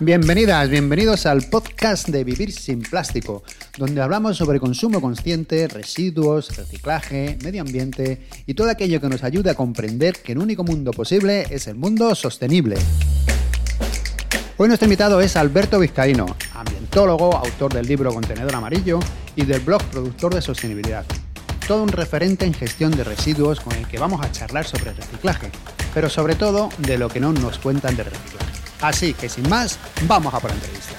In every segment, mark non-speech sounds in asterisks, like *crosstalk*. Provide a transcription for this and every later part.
Bienvenidas, bienvenidos al podcast de Vivir sin Plástico, donde hablamos sobre consumo consciente, residuos, reciclaje, medio ambiente y todo aquello que nos ayude a comprender que el único mundo posible es el mundo sostenible. Hoy nuestro invitado es Alberto Vizcaíno, ambientólogo, autor del libro Contenedor Amarillo y del blog Productor de Sostenibilidad. Todo un referente en gestión de residuos con el que vamos a charlar sobre reciclaje, pero sobre todo de lo que no nos cuentan de reciclaje. Así que sin más, vamos a por la entrevista.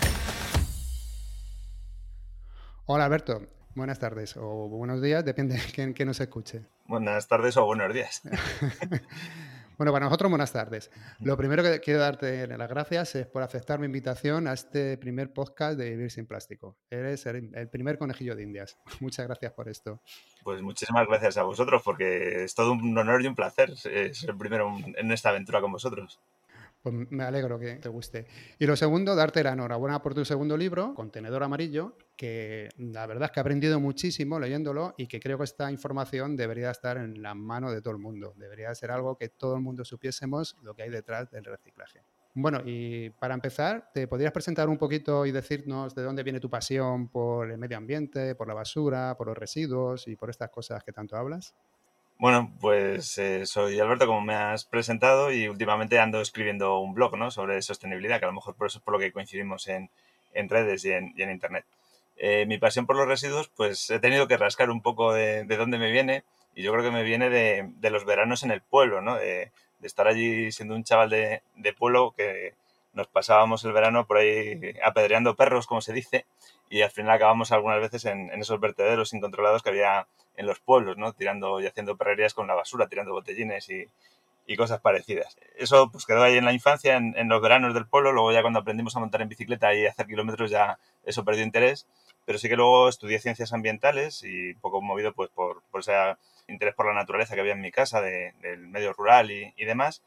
Hola Alberto, buenas tardes o buenos días, depende de quién, nos escuche. Buenas tardes o buenos días. *laughs* Bueno, para nosotros buenas tardes. Lo primero que quiero darte las gracias es por aceptar mi invitación a este primer podcast de Vivir sin Plástico. Eres el, primer conejillo de Indias. *laughs* Muchas gracias por esto. Pues muchísimas gracias a vosotros porque es todo un honor y un placer ser el primero en esta aventura con vosotros. Pues me alegro que te guste. Y lo segundo, darte la enhorabuena por tu segundo libro, Contenedor Amarillo, que la verdad es que he aprendido muchísimo leyéndolo y que creo que esta información debería estar en la mano de todo el mundo. Debería ser algo que todo el mundo supiésemos lo que hay detrás del reciclaje. Bueno, y para empezar, ¿te podrías presentar un poquito y decirnos de dónde viene tu pasión por el medio ambiente, por la basura, por los residuos y por estas cosas que tanto hablas? Bueno, pues eh, soy Alberto, como me has presentado, y últimamente ando escribiendo un blog ¿no? sobre sostenibilidad, que a lo mejor por eso es por lo que coincidimos en, en redes y en, y Internet. Eh, mi pasión por los residuos, pues he tenido que rascar un poco de, de dónde me viene, y yo creo que me viene de, de los veranos en el pueblo, ¿no? de, de estar allí siendo un chaval de pueblo que nos pasábamos el verano por ahí apedreando perros, como se dice, y al final acabamos algunas veces en, esos vertederos incontrolados que había en los pueblos, ¿no? Tirando y haciendo perrerías con la basura, tirando botellines y, y cosas parecidas. Eso pues quedó ahí en la infancia, en, los veranos del pueblo, luego ya cuando aprendimos a montar en bicicleta y hacer kilómetros ya eso perdió interés, pero sí que luego estudié ciencias ambientales y poco movido pues por, por ese interés por la naturaleza que había en mi casa, de, del medio rural y, y demás.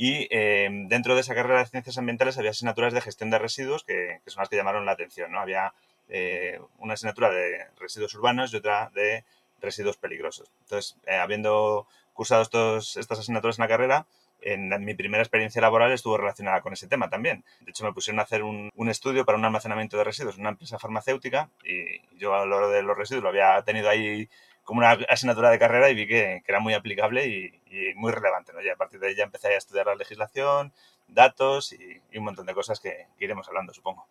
Y eh, dentro de esa carrera de ciencias ambientales había asignaturas de gestión de residuos que, que son las que llamaron la atención. ¿no? Había eh, una asignatura de residuos urbanos y otra de residuos peligrosos. Entonces, eh, habiendo cursado estos, estas asignaturas en la carrera, en mi primera experiencia laboral estuvo relacionada con ese tema también. De hecho, me pusieron a hacer un, un, estudio para un almacenamiento de residuos en una empresa farmacéutica y yo a lo de los residuos lo había tenido ahí como una asignatura de carrera y vi que, que era muy aplicable y, y, muy relevante. ¿no? Y a partir de ahí ya empecé a estudiar la legislación, datos y, y un montón de cosas que, que iremos hablando, supongo.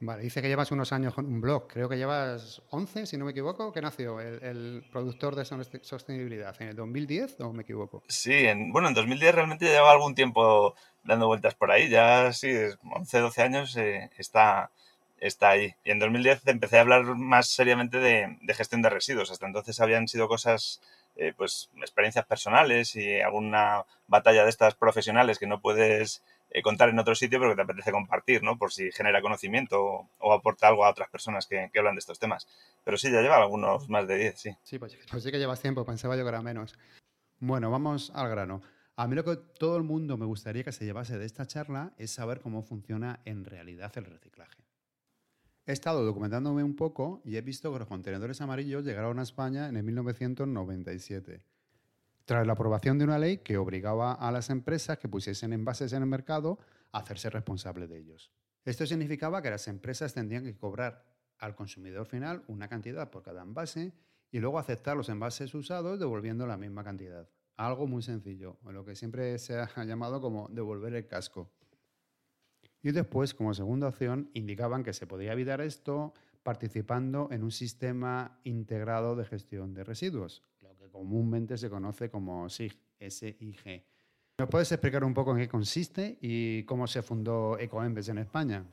Vale, dice que llevas unos años con un blog, creo que llevas 11, si no me equivoco, ¿qué nació el, el, productor de sostenibilidad? ¿En el 2010 o me equivoco? Sí, en, bueno, en 2010 realmente ya lleva algún tiempo dando vueltas por ahí, ya sí, 11, 12 años eh, está, está ahí. Y en 2010 empecé a hablar más seriamente de, gestión de residuos, hasta entonces habían sido cosas, eh, pues experiencias personales y alguna batalla de estas profesionales que no puedes eh, contar en otro sitio, pero que te apetece compartir, ¿no? Por si genera conocimiento o, aporta algo a otras personas que, que, hablan de estos temas. Pero sí, ya lleva algunos más de 10, sí. Sí, pues, pues sí que llevas tiempo, pensaba yo que era menos. Bueno, vamos al grano. A mí lo que todo el mundo me gustaría que se llevase de esta charla es saber cómo funciona en realidad el reciclaje. He estado documentándome un poco y he visto que los contenedores amarillos llegaron a España en el 1997 tras la aprobación de una ley que obligaba a las empresas que pusiesen envases en el mercado a hacerse responsables de ellos. Esto significaba que las empresas tendrían que cobrar al consumidor final una cantidad por cada envase y luego aceptar los envases usados devolviendo la misma cantidad. Algo muy sencillo, lo que siempre se ha *laughs* llamado como devolver el casco. Y después, como segunda opción, indicaban que se podía evitar esto participando en un sistema integrado de gestión de residuos, comúnmente se conoce como SIG, SIG. ¿Nos puedes explicar un poco en qué consiste y cómo se fundó Ecoembes en España?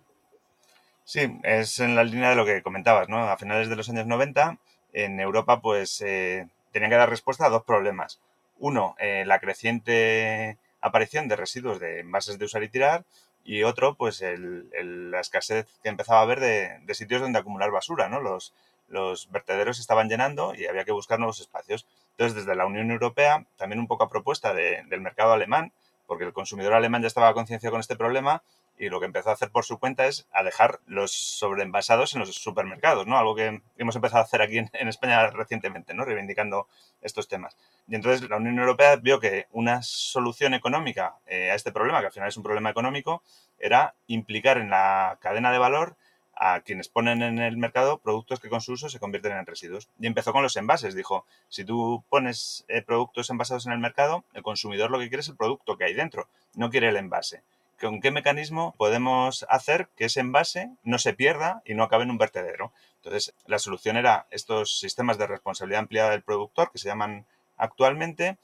Sí, es en la línea de lo que comentabas, ¿no? A finales de los años 90, en Europa, pues eh, tenían que dar respuesta a dos problemas. Uno, eh, la creciente aparición de residuos de envases de usar y tirar, y otro, pues la escasez que empezaba a haber de, sitios donde acumular basura, ¿no? Los, los vertederos estaban llenando y había que buscar nuevos espacios. Entonces, desde la Unión Europea, también un poco a propuesta de, del mercado alemán, porque el consumidor alemán ya estaba concienciado con este problema, y lo que empezó a hacer por su cuenta es a dejar los sobreenvasados en los supermercados, ¿no? Algo que hemos empezado a hacer aquí en, España recientemente, ¿no? Reivindicando estos temas. Y entonces la Unión Europea vio que una solución económica eh, a este problema, que al final es un problema económico, era implicar en la cadena de valor a quienes ponen en el mercado productos que con su uso se convierten en residuos. Y empezó con los envases. Dijo, si tú pones eh, productos envasados en el mercado, el consumidor lo que quiere es el producto que hay dentro, no quiere el envase. ¿Con qué mecanismo podemos hacer que ese envase no se pierda y no acabe en un vertedero? Entonces, la solución era estos sistemas de responsabilidad ampliada del productor, que se llaman actualmente,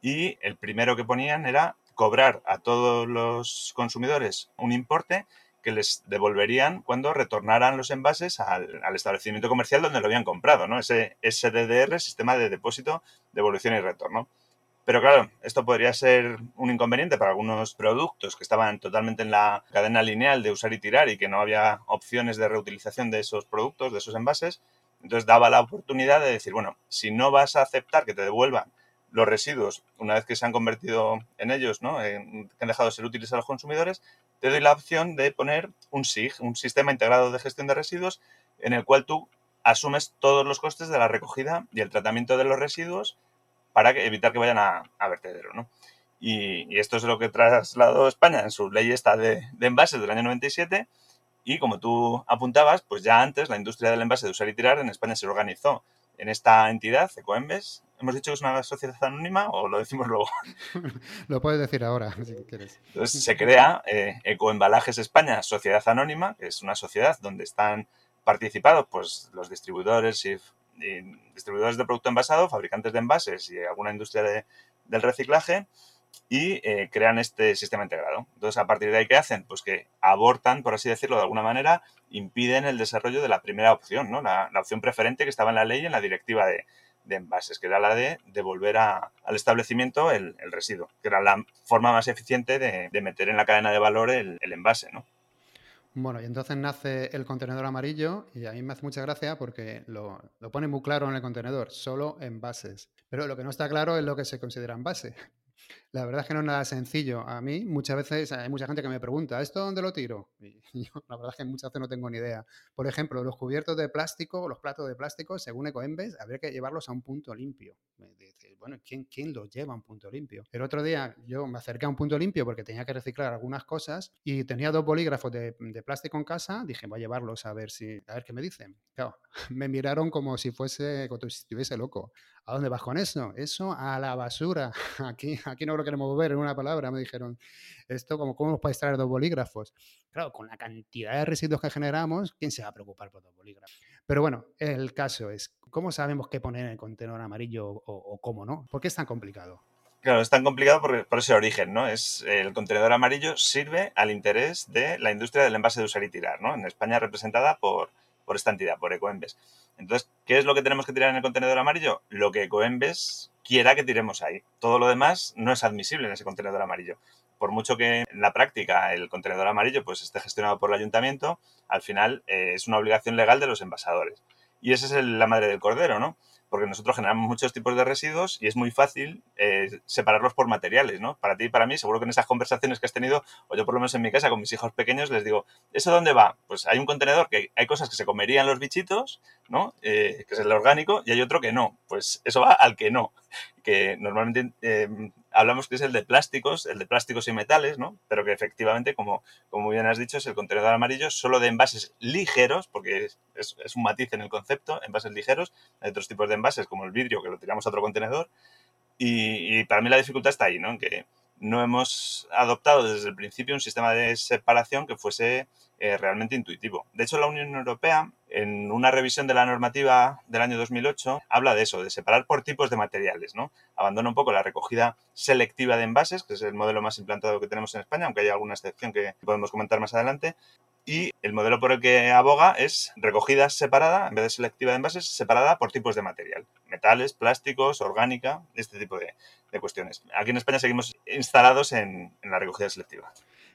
y el primero que ponían era cobrar a todos los consumidores un importe que les devolverían cuando retornaran los envases al, establecimiento comercial donde lo habían comprado, ¿no? Ese SDDR, Sistema de Depósito, Devolución y Retorno. Pero claro, esto podría ser un inconveniente para algunos productos que estaban totalmente en la cadena lineal de usar y tirar y que no había opciones de reutilización de esos productos, de esos envases. Entonces daba la oportunidad de decir, bueno, si no vas a aceptar que te devuelvan los residuos una vez que se han convertido en ellos, ¿no? que han dejado de ser útiles a los consumidores, te doy la opción de poner un SIG, un sistema integrado de gestión de residuos, en el cual tú asumes todos los costes de la recogida y el tratamiento de los residuos para evitar que vayan a, vertedero. ¿no? Y, esto es lo que trasladó España en su ley esta de, envases del año 97. Y como tú apuntabas, pues ya antes la industria del envase de usar y tirar en España se organizó en esta entidad, Ecoembes. ¿Hemos dicho que es una sociedad anónima o lo decimos luego? *laughs* lo puedes decir ahora, si quieres. Entonces se crea eh, Ecoembalajes España, Sociedad Anónima, que es una sociedad donde están participados pues, los distribuidores y distribuidores de producto envasado, fabricantes de envases y alguna industria del reciclaje y eh, crean este sistema integrado. Entonces, a partir de ahí, ¿qué hacen? Pues que abortan, por así decirlo, de alguna manera, impiden el desarrollo de la primera opción, ¿no? La, opción preferente que estaba en la ley, en la directiva de, envases, que era la de devolver al establecimiento el, residuo, que era la forma más eficiente de, meter en la cadena de valor el, el envase, ¿no? Bueno, y entonces nace el contenedor amarillo y a mí me hace mucha gracia porque lo, pone muy claro en el contenedor, solo envases. Pero lo que no está claro es lo que se considera envase. La verdad es que no es nada sencillo. A mí muchas veces hay mucha gente que me pregunta, ¿esto dónde lo tiro? *laughs* Y yo la verdad es que muchas veces no tengo ni idea. Por ejemplo, los cubiertos de plástico, los platos de plástico, según Ecoembes, habría que llevarlos a un punto limpio. bueno, ¿quién, ¿quién los lleva a un punto limpio? El otro día yo me acerqué a un punto limpio porque tenía que reciclar algunas cosas y tenía dos bolígrafos de, plástico en casa. Dije, voy a llevarlos a ver si, a ver qué me dicen. Claro, *laughs* me miraron como si fuese, como estuviese loco. ¿A dónde vas con eso? Eso a la basura. *laughs* Aquí, aquí no lo queremos ver en una palabra, me dijeron. Esto, como, ¿cómo puedes traer dos bolígrafos? Claro, con la cantidad de residuos que generamos, ¿quién se va a preocupar por dos bolígrafos? Pero bueno, el caso es, ¿cómo sabemos qué poner en el contenedor amarillo o, cómo no? ¿Por qué es tan complicado? Claro, es tan complicado por, por, ese origen, ¿no? Es el contenedor amarillo sirve al interés de la industria del envase de usar y tirar, ¿no? En España representada por, por esta entidad, por Ecoembes. Entonces, ¿qué es lo que tenemos que tirar en el contenedor amarillo? Lo que Ecoembes quiera que tiremos ahí. Todo lo demás no es admisible en ese contenedor amarillo. Por mucho que en la práctica el contenedor amarillo pues, esté gestionado por el ayuntamiento, al final eh, es una obligación legal de los envasadores. Y esa es la madre del cordero, ¿no? Porque nosotros generamos muchos tipos de residuos y es muy fácil eh, separarlos por materiales, ¿no? Para ti y para mí, seguro que en esas conversaciones que has tenido, o yo por lo menos en mi casa con mis hijos pequeños, les digo, ¿eso dónde va? Pues hay un contenedor que hay cosas que se comerían los bichitos, ¿no? Eh, que es el orgánico, y hay otro que no. Pues eso va al que no, que normalmente eh, hablamos que es el de plásticos, el de plásticos y metales, ¿no? Pero que efectivamente, como, como bien has dicho, es el contenedor amarillo solo de envases ligeros, porque es, es, un matiz en el concepto, envases ligeros. Hay otros tipos de envases, como el vidrio, que lo tiramos a otro contenedor. Y, y para mí la dificultad está ahí, ¿no? En que no hemos adoptado desde el principio un sistema de separación que fuese eh, realmente intuitivo. De hecho, la Unión Europea, en una revisión de la normativa del año 2008, habla de eso, de separar por tipos de materiales. ¿no? Abandona un poco la recogida selectiva de envases, que es el modelo más implantado que tenemos en España, aunque hay alguna excepción que podemos comentar más adelante, y el modelo por el que aboga es recogida separada, en vez de selectiva de envases, separada por tipos de material. Metales, plásticos, orgánica, este tipo de, cuestiones. Aquí en España seguimos instalados en, la recogida selectiva.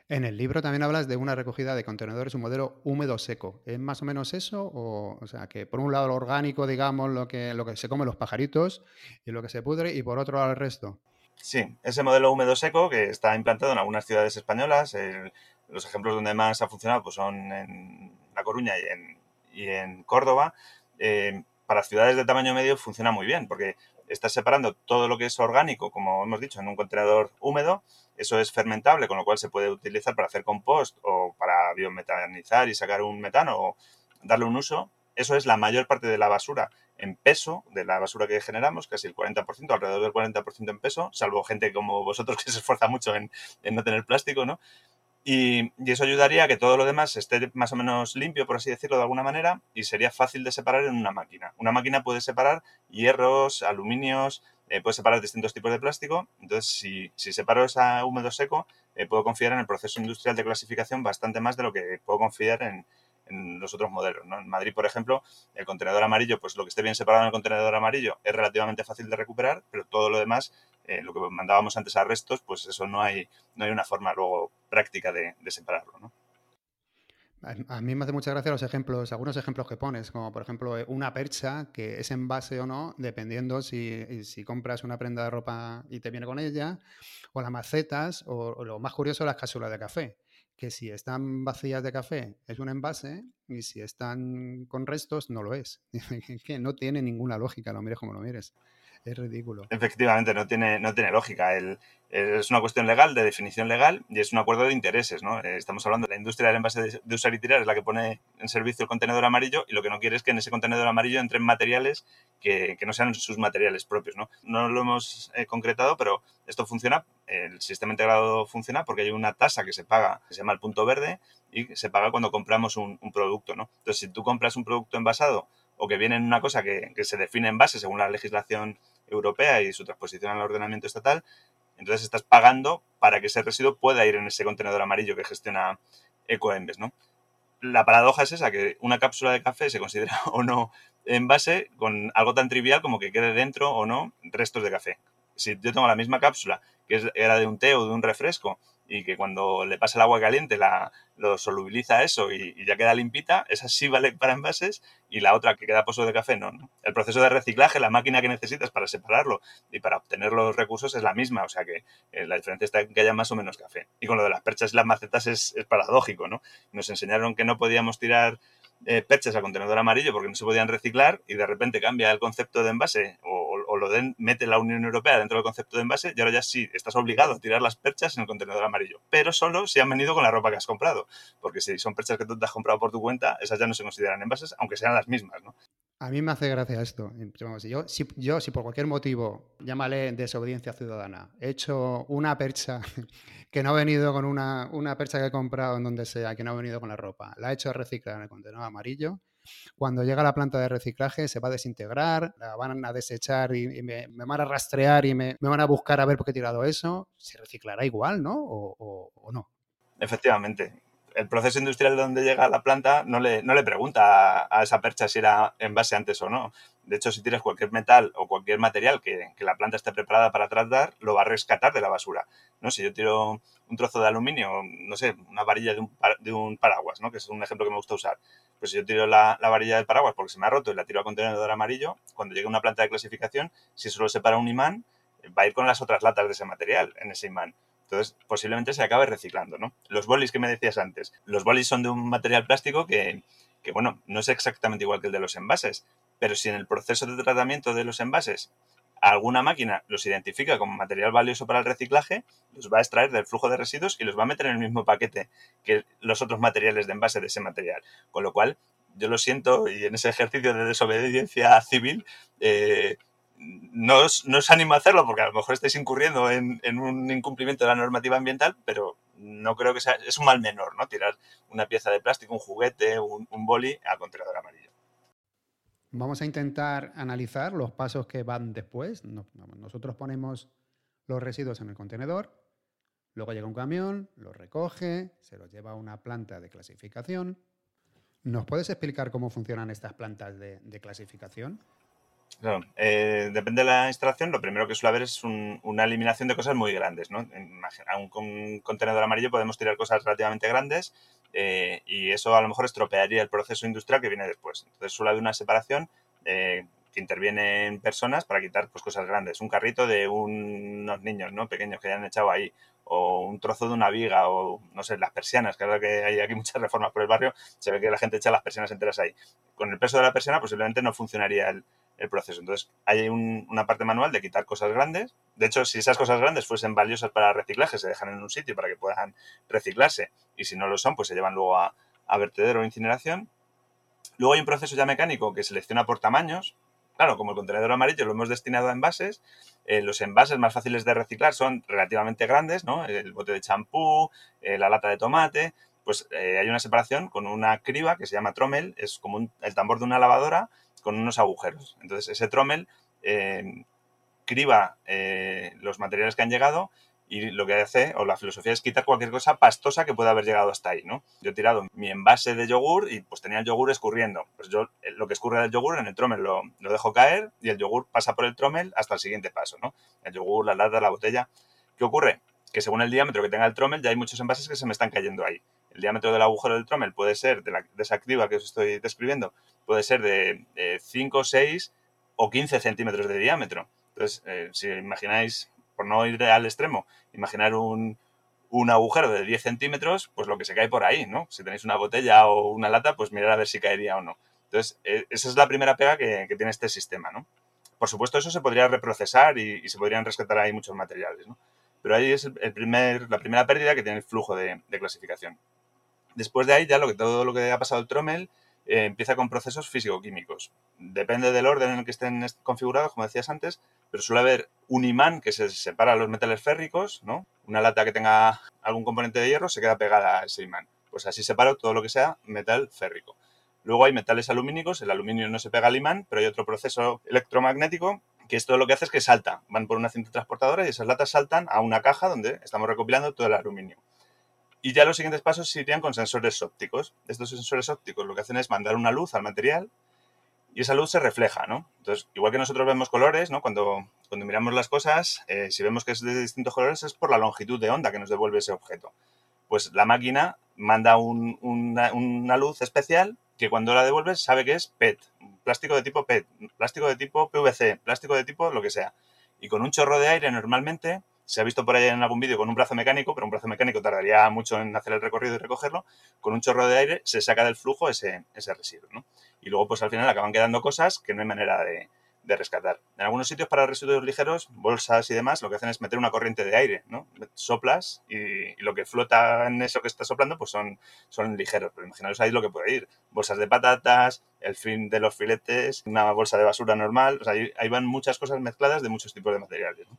En el libro también hablas de una recogida de contenedores, un modelo húmedo seco. ¿Es más o menos eso? O, sea, que por un lado lo orgánico, digamos, lo que, lo que se comen los pajaritos y lo que se pudre, y por otro lado el resto. Sí, ese modelo húmedo seco que está implantado en algunas ciudades españolas, los ejemplos donde más ha funcionado pues son en La Coruña y en, y en Córdoba. Eh, para ciudades de tamaño medio funciona muy bien porque estás separando todo lo que es orgánico, como hemos dicho, en un contenedor húmedo. Eso es fermentable, con lo cual se puede utilizar para hacer compost o para biometanizar y sacar un metano o darle un uso. Eso es la mayor parte de la basura en peso, de la basura que generamos, casi el 40%, alrededor del 40% en peso, salvo gente como vosotros *laughs* que se esfuerza mucho en, en no tener plástico, ¿no? Y, eso ayudaría a que todo lo demás esté más o menos limpio, por así decirlo, de alguna manera, y sería fácil de separar en una máquina. Una máquina puede separar hierros, aluminios, eh, puede separar distintos tipos de plástico. Entonces, si, si separo esa húmedo seco, eh, puedo confiar en el proceso industrial de clasificación bastante más de lo que puedo confiar en, los otros modelos. En Madrid, por ejemplo, el contenedor amarillo, pues lo que esté bien separado en el contenedor amarillo es relativamente fácil de recuperar, pero todo lo demás, eh, lo que mandábamos antes a restos, pues eso no hay, no hay una forma luego práctica de, separarlo. ¿no? A mí me hace mucha gracia los ejemplos, algunos ejemplos que pones, como por ejemplo eh, una percha que es envase o no, dependiendo si, si compras una prenda de ropa y te viene con ella, o las macetas, o, o lo más curioso, las cápsulas de café que si están vacías de café es un envase y si están con restos no lo es. *laughs* que no tiene ninguna lógica, lo mires como lo mires. Es ridículo. Efectivamente, no tiene, no tiene lógica. El, es una cuestión legal, de definición legal, y es un acuerdo de intereses. ¿no? Eh, estamos hablando de la industria del envase de, usar y tirar, es la que pone en servicio el contenedor amarillo, y lo que no quiere es que en ese contenedor amarillo entren materiales que, que no sean sus materiales propios. No, no lo hemos eh, concretado, pero esto funciona, el sistema integrado funciona porque hay una tasa que se paga, que se llama el punto verde, y se paga cuando compramos un, un producto. ¿no? Entonces, si tú compras un producto envasado o que viene en una cosa que, que se define en base según la legislación europea y su transposición al ordenamiento estatal, entonces estás pagando para que ese residuo pueda ir en ese contenedor amarillo que gestiona EcoEmbes, ¿no? La paradoja es esa, que una cápsula de café se considera *laughs* o no envase con algo tan trivial como que quede dentro o no restos de café. Si yo tengo la misma cápsula que era de un té o de un refresco y que cuando le pasa el agua caliente la, lo solubiliza eso y, ya queda limpita, esa sí vale para envases y la otra que queda pozo de café no, El proceso de reciclaje, la máquina que necesitas para separarlo y para obtener los recursos es la misma, o sea que eh, la diferencia está en que haya más o menos café. Y con lo de las perchas y las macetas es, paradójico, ¿no? Nos enseñaron que no podíamos tirar eh, perchas al contenedor amarillo porque no se podían reciclar y de repente cambia el concepto de envase o lo den, mete la Unión Europea dentro del concepto de envase y ahora ya sí, estás obligado a tirar las perchas en el contenedor amarillo, pero solo si han venido con la ropa que has comprado, porque si son perchas que tú te has comprado por tu cuenta, esas ya no se consideran envases, aunque sean las mismas, ¿no? A mí me hace gracia esto. Yo si, por cualquier motivo, llámale desobediencia ciudadana, he hecho una percha *laughs* que no ha venido con una, una percha que he comprado en donde sea, que no ha venido con la ropa, la he hecho reciclar en el contenedor amarillo, cuando llega a la planta de reciclaje se va a desintegrar, la van a desechar y, me, van a rastrear y me, van a buscar a ver por qué he tirado eso. Se reciclará igual, ¿no? o, no? Efectivamente el proceso industrial donde llega a la planta no le, no le pregunta a, esa percha si era en base antes o no. De hecho, si tiras cualquier metal o cualquier material que, que, la planta esté preparada para tratar, lo va a rescatar de la basura. ¿no? Si yo tiro un trozo de aluminio, no sé, una varilla de un, de un paraguas, ¿no? que es un ejemplo que me gusta usar, pues si yo tiro la, varilla del paraguas porque se me ha roto y la tiro al contenedor amarillo, cuando llegue una planta de clasificación, si solo separa un imán, va a ir con las otras latas de ese material en ese imán. Entonces, posiblemente se acabe reciclando, ¿no? Los bolis que me decías antes. Los bolis son de un material plástico que, que, bueno, no es exactamente igual que el de los envases, pero si en el proceso de tratamiento de los envases alguna máquina los identifica como material valioso para el reciclaje, los va a extraer del flujo de residuos y los va a meter en el mismo paquete que los otros materiales de envase de ese material. Con lo cual, yo lo siento y en ese ejercicio de desobediencia civil, eh, no, os, animo a hacerlo porque a lo mejor estáis incurriendo en, un incumplimiento de la normativa ambiental, pero no creo que sea, es un mal menor, ¿no? Tirar una pieza de plástico, un juguete, un, un boli a contenedor amarillo. Vamos a intentar analizar los pasos que van después. Nosotros ponemos los residuos en el contenedor, luego llega un camión, los recoge, se los lleva a una planta de clasificación. ¿Nos puedes explicar cómo funcionan estas plantas de, clasificación? Claro, eh, depende de la instalación. Lo primero que suele haber es una eliminación de cosas muy grandes. ¿no? En un, contenedor amarillo podemos tirar cosas relativamente grandes eh, y eso a lo mejor estropearía el proceso industrial que viene después. Entonces suele haber una separación que intervienen personas para quitar pues, cosas grandes. Un carrito de unos niños ¿no? pequeños que hayan echado ahí, o un trozo de una viga, o no sé, las persianas, que que hay aquí muchas reformas por el barrio, se ve que la gente echa las persianas enteras ahí. Con el peso de la persiana posiblemente no funcionaría el, proceso. Entonces, hay una parte manual de quitar cosas grandes. De hecho, si esas cosas grandes fuesen valiosas para reciclaje, se dejan en un sitio para que puedan reciclarse. Y si no lo son, pues se llevan luego a vertedero o incineración. Luego hay un proceso ya mecánico que selecciona por tamaños. Claro, como el contenedor amarillo lo hemos destinado a envases, eh, los envases más fáciles de reciclar son relativamente grandes, ¿no? El bote de champú, eh, la lata de tomate, pues eh, hay una separación con una criba que se llama trommel, es como el tambor de una lavadora con unos agujeros. Entonces ese trommel criba los materiales que han llegado y lo que hace, o la filosofía es quitar cualquier cosa pastosa que pueda haber llegado hasta ahí, ¿no? Yo he tirado mi envase de yogur y pues tenía el yogur escurriendo. Pues yo eh, lo que escurre del yogur en el trommel lo, lo dejo caer y el yogur pasa por el trommel hasta el siguiente paso, ¿no? El yogur, la lata, la botella. ¿Qué ocurre? Que según el diámetro que tenga el trommel ya hay muchos envases que se me están cayendo ahí. El diámetro del agujero del trommel puede ser, de, la, de esa criba que os estoy describiendo, puede ser de, 5, 6 o 15 centímetros de diámetro. Entonces, eh, si imagináis por no ir al extremo, imaginar un, agujero de 10 centímetros, pues lo que se cae por ahí, ¿no? Si tenéis una botella o una lata, pues mirar a ver si caería o no. Entonces, e, esa es la primera pega que, tiene este sistema, ¿no? Por supuesto, eso se podría reprocesar y, se podrían rescatar ahí muchos materiales, ¿no? Pero ahí es el primer, la primera pérdida que tiene el flujo de, clasificación. Después de ahí, ya lo que, todo lo que ha pasado el Trommel eh, empieza con procesos físico-químicos. Depende del orden en el que estén configurados, como decías antes, pero suele haber un imán que se separa los metales férricos, ¿no? Una lata que tenga algún componente de hierro se queda pegada a ese imán. Pues así separo todo lo que sea metal férrico. Luego hay metales alumínicos, el aluminio no se pega al imán, pero hay otro proceso electromagnético que esto lo que hace es que salta, van por una cinta transportadora y esas latas saltan a una caja donde estamos recopilando todo el aluminio. Y ya los siguientes pasos irían con sensores ópticos. Estos sensores ópticos lo que hacen es mandar una luz al material y esa luz se refleja, ¿no? Entonces, igual que nosotros vemos colores, ¿no? Cuando, cuando miramos las cosas, eh, si vemos que es de distintos colores es por la longitud de onda que nos devuelve ese objeto. Pues la máquina manda una, luz especial que cuando la devuelve sabe que es PET, plástico de tipo PET, plástico de tipo PVC, plástico de tipo lo que sea. Y con un chorro de aire normalmente se ha visto por ahí en algún vídeo con un brazo mecánico, pero un brazo mecánico tardaría mucho en hacer el recorrido y recogerlo, con un chorro de aire se saca del flujo ese, ese residuo, ¿no? Y luego, pues al final acaban quedando cosas que no hay manera de, rescatar. En algunos sitios para residuos ligeros, bolsas y demás, lo que hacen es meter una corriente de aire, ¿no? Soplas y, lo que flota en eso que está soplando, pues son, son ligeros. Pero imaginaos ahí lo que puede ir. Bolsas de patatas, el fin de los filetes, una bolsa de basura normal. O sea, ahí, ahí van muchas cosas mezcladas de muchos tipos de materiales. ¿no?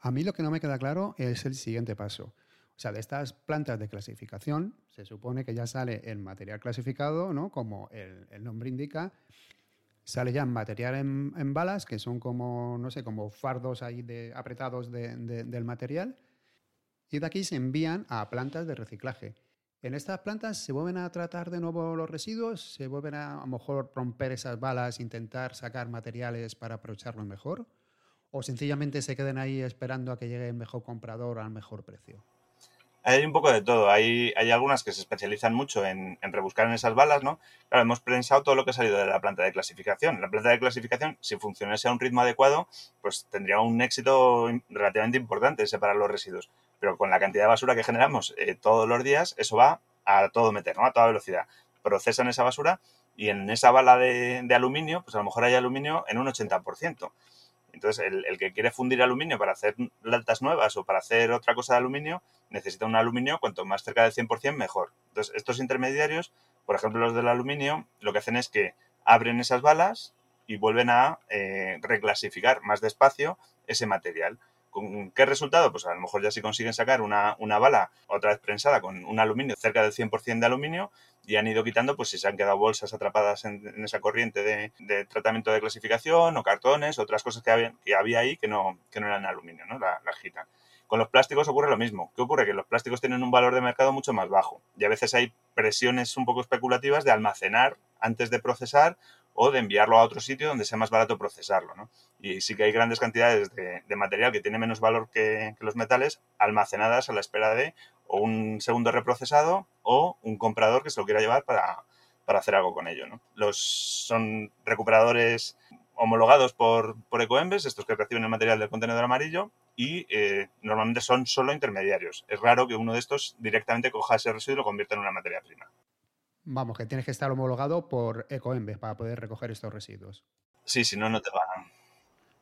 A mí lo que no me queda claro es el siguiente paso. O sea, de estas plantas de clasificación, se supone que ya sale el material clasificado, ¿no? Como el, nombre indica. Sale ya material en, balas, que son como, no sé, como fardos ahí de, apretados del material. Y de aquí se envían a plantas de reciclaje. En estas plantas se vuelven a tratar de nuevo los residuos, se vuelven a, a lo mejor romper esas balas, intentar sacar materiales para aprovecharlos mejor o sencillamente se queden ahí esperando a que llegue el mejor comprador al mejor precio? Hay un poco de todo. Hay, hay algunas que se especializan mucho en, rebuscar en esas balas, ¿no? Claro, hemos pensado todo lo que ha salido de la planta de clasificación. La planta de clasificación, si funcionase a un ritmo adecuado, pues tendría un éxito relativamente importante separar los residuos. Pero con la cantidad de basura que generamos eh, todos los días, eso va a todo meter, ¿no? A toda velocidad. Procesan esa basura y en esa bala de, de aluminio, pues a lo mejor hay aluminio en un 80%. Entonces, el, que quiere fundir aluminio para hacer latas nuevas o para hacer otra cosa de aluminio, necesita un aluminio cuanto más cerca del 100% mejor. Entonces, estos intermediarios, por ejemplo los del aluminio, lo que hacen es que abren esas balas y vuelven a eh, reclasificar más despacio ese material. ¿Con qué resultado? Pues a lo mejor ya si consiguen sacar una, una bala otra vez prensada con un aluminio cerca del 100% de aluminio y han ido quitando, pues si se han quedado bolsas atrapadas en, esa corriente de, tratamiento de clasificación o cartones, otras cosas que había, que había ahí que no, que no eran aluminio, ¿no? La, la quitan. Con los plásticos ocurre lo mismo. ¿Qué ocurre? Que los plásticos tienen un valor de mercado mucho más bajo y a veces hay presiones un poco especulativas de almacenar antes de procesar o de enviarlo a otro sitio donde sea más barato procesarlo. Y sí que hay grandes cantidades de, material que tiene menos valor que, los metales almacenadas a la espera de o un segundo reprocesado o un comprador que se lo quiera llevar para, hacer algo con ello. ¿no? Los, son recuperadores homologados por, por Ecoembes, estos que reciben el material del contenedor amarillo, y eh, normalmente son solo intermediarios. Es raro que uno de estos directamente coja ese residuo y lo convierta en una materia prima. Vamos, que tienes que estar homologado por Ecoembes para poder recoger estos residuos. Sí, si no, no te van.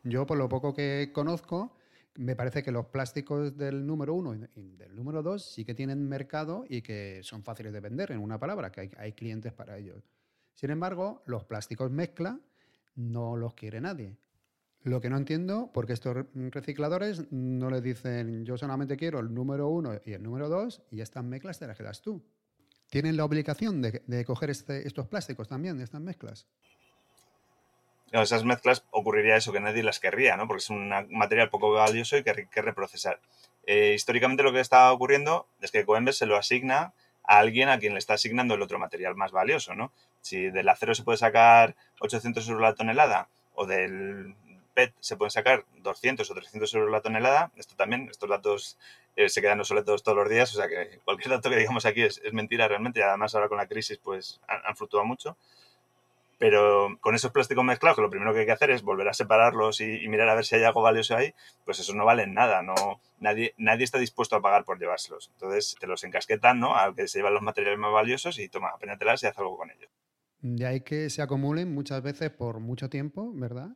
Yo, por lo poco que conozco, me parece que los plásticos del número uno y del número dos sí que tienen mercado y que son fáciles de vender, en una palabra, que hay, clientes para ellos. Sin embargo, los plásticos mezcla no los quiere nadie. Lo que no entiendo, porque estos recicladores no le dicen yo solamente quiero el número uno y el número dos y estas mezclas te las quedas tú. ¿Tienen la obligación de, coger este, estos plásticos también, estas mezclas? Esas mezclas ocurriría eso, que nadie las querría, ¿no? Porque es un material poco valioso y que que reprocesar. Eh, históricamente lo que está ocurriendo es que Coembes se lo asigna a alguien a quien le está asignando el otro material más valioso, ¿no? Si del acero se puede sacar 800 euros la tonelada o del PET se pueden sacar 200 o 300 euros la tonelada, esto también, estos datos eh, se quedan obsoletos todos los días, o sea que cualquier dato que digamos aquí es, mentira realmente, y además ahora con la crisis pues han fluctuado mucho. Pero con esos plásticos mezclados, que lo primero que hay que hacer es volver a separarlos y, mirar a ver si hay algo valioso ahí, pues esos no valen nada. No, nadie, nadie está dispuesto a pagar por llevárselos. Entonces te los encasquetan, ¿no? Al que se llevan los materiales más valiosos y toma, apénatelas y haz algo con ellos. De ahí que se acumulen muchas veces por mucho tiempo, ¿verdad?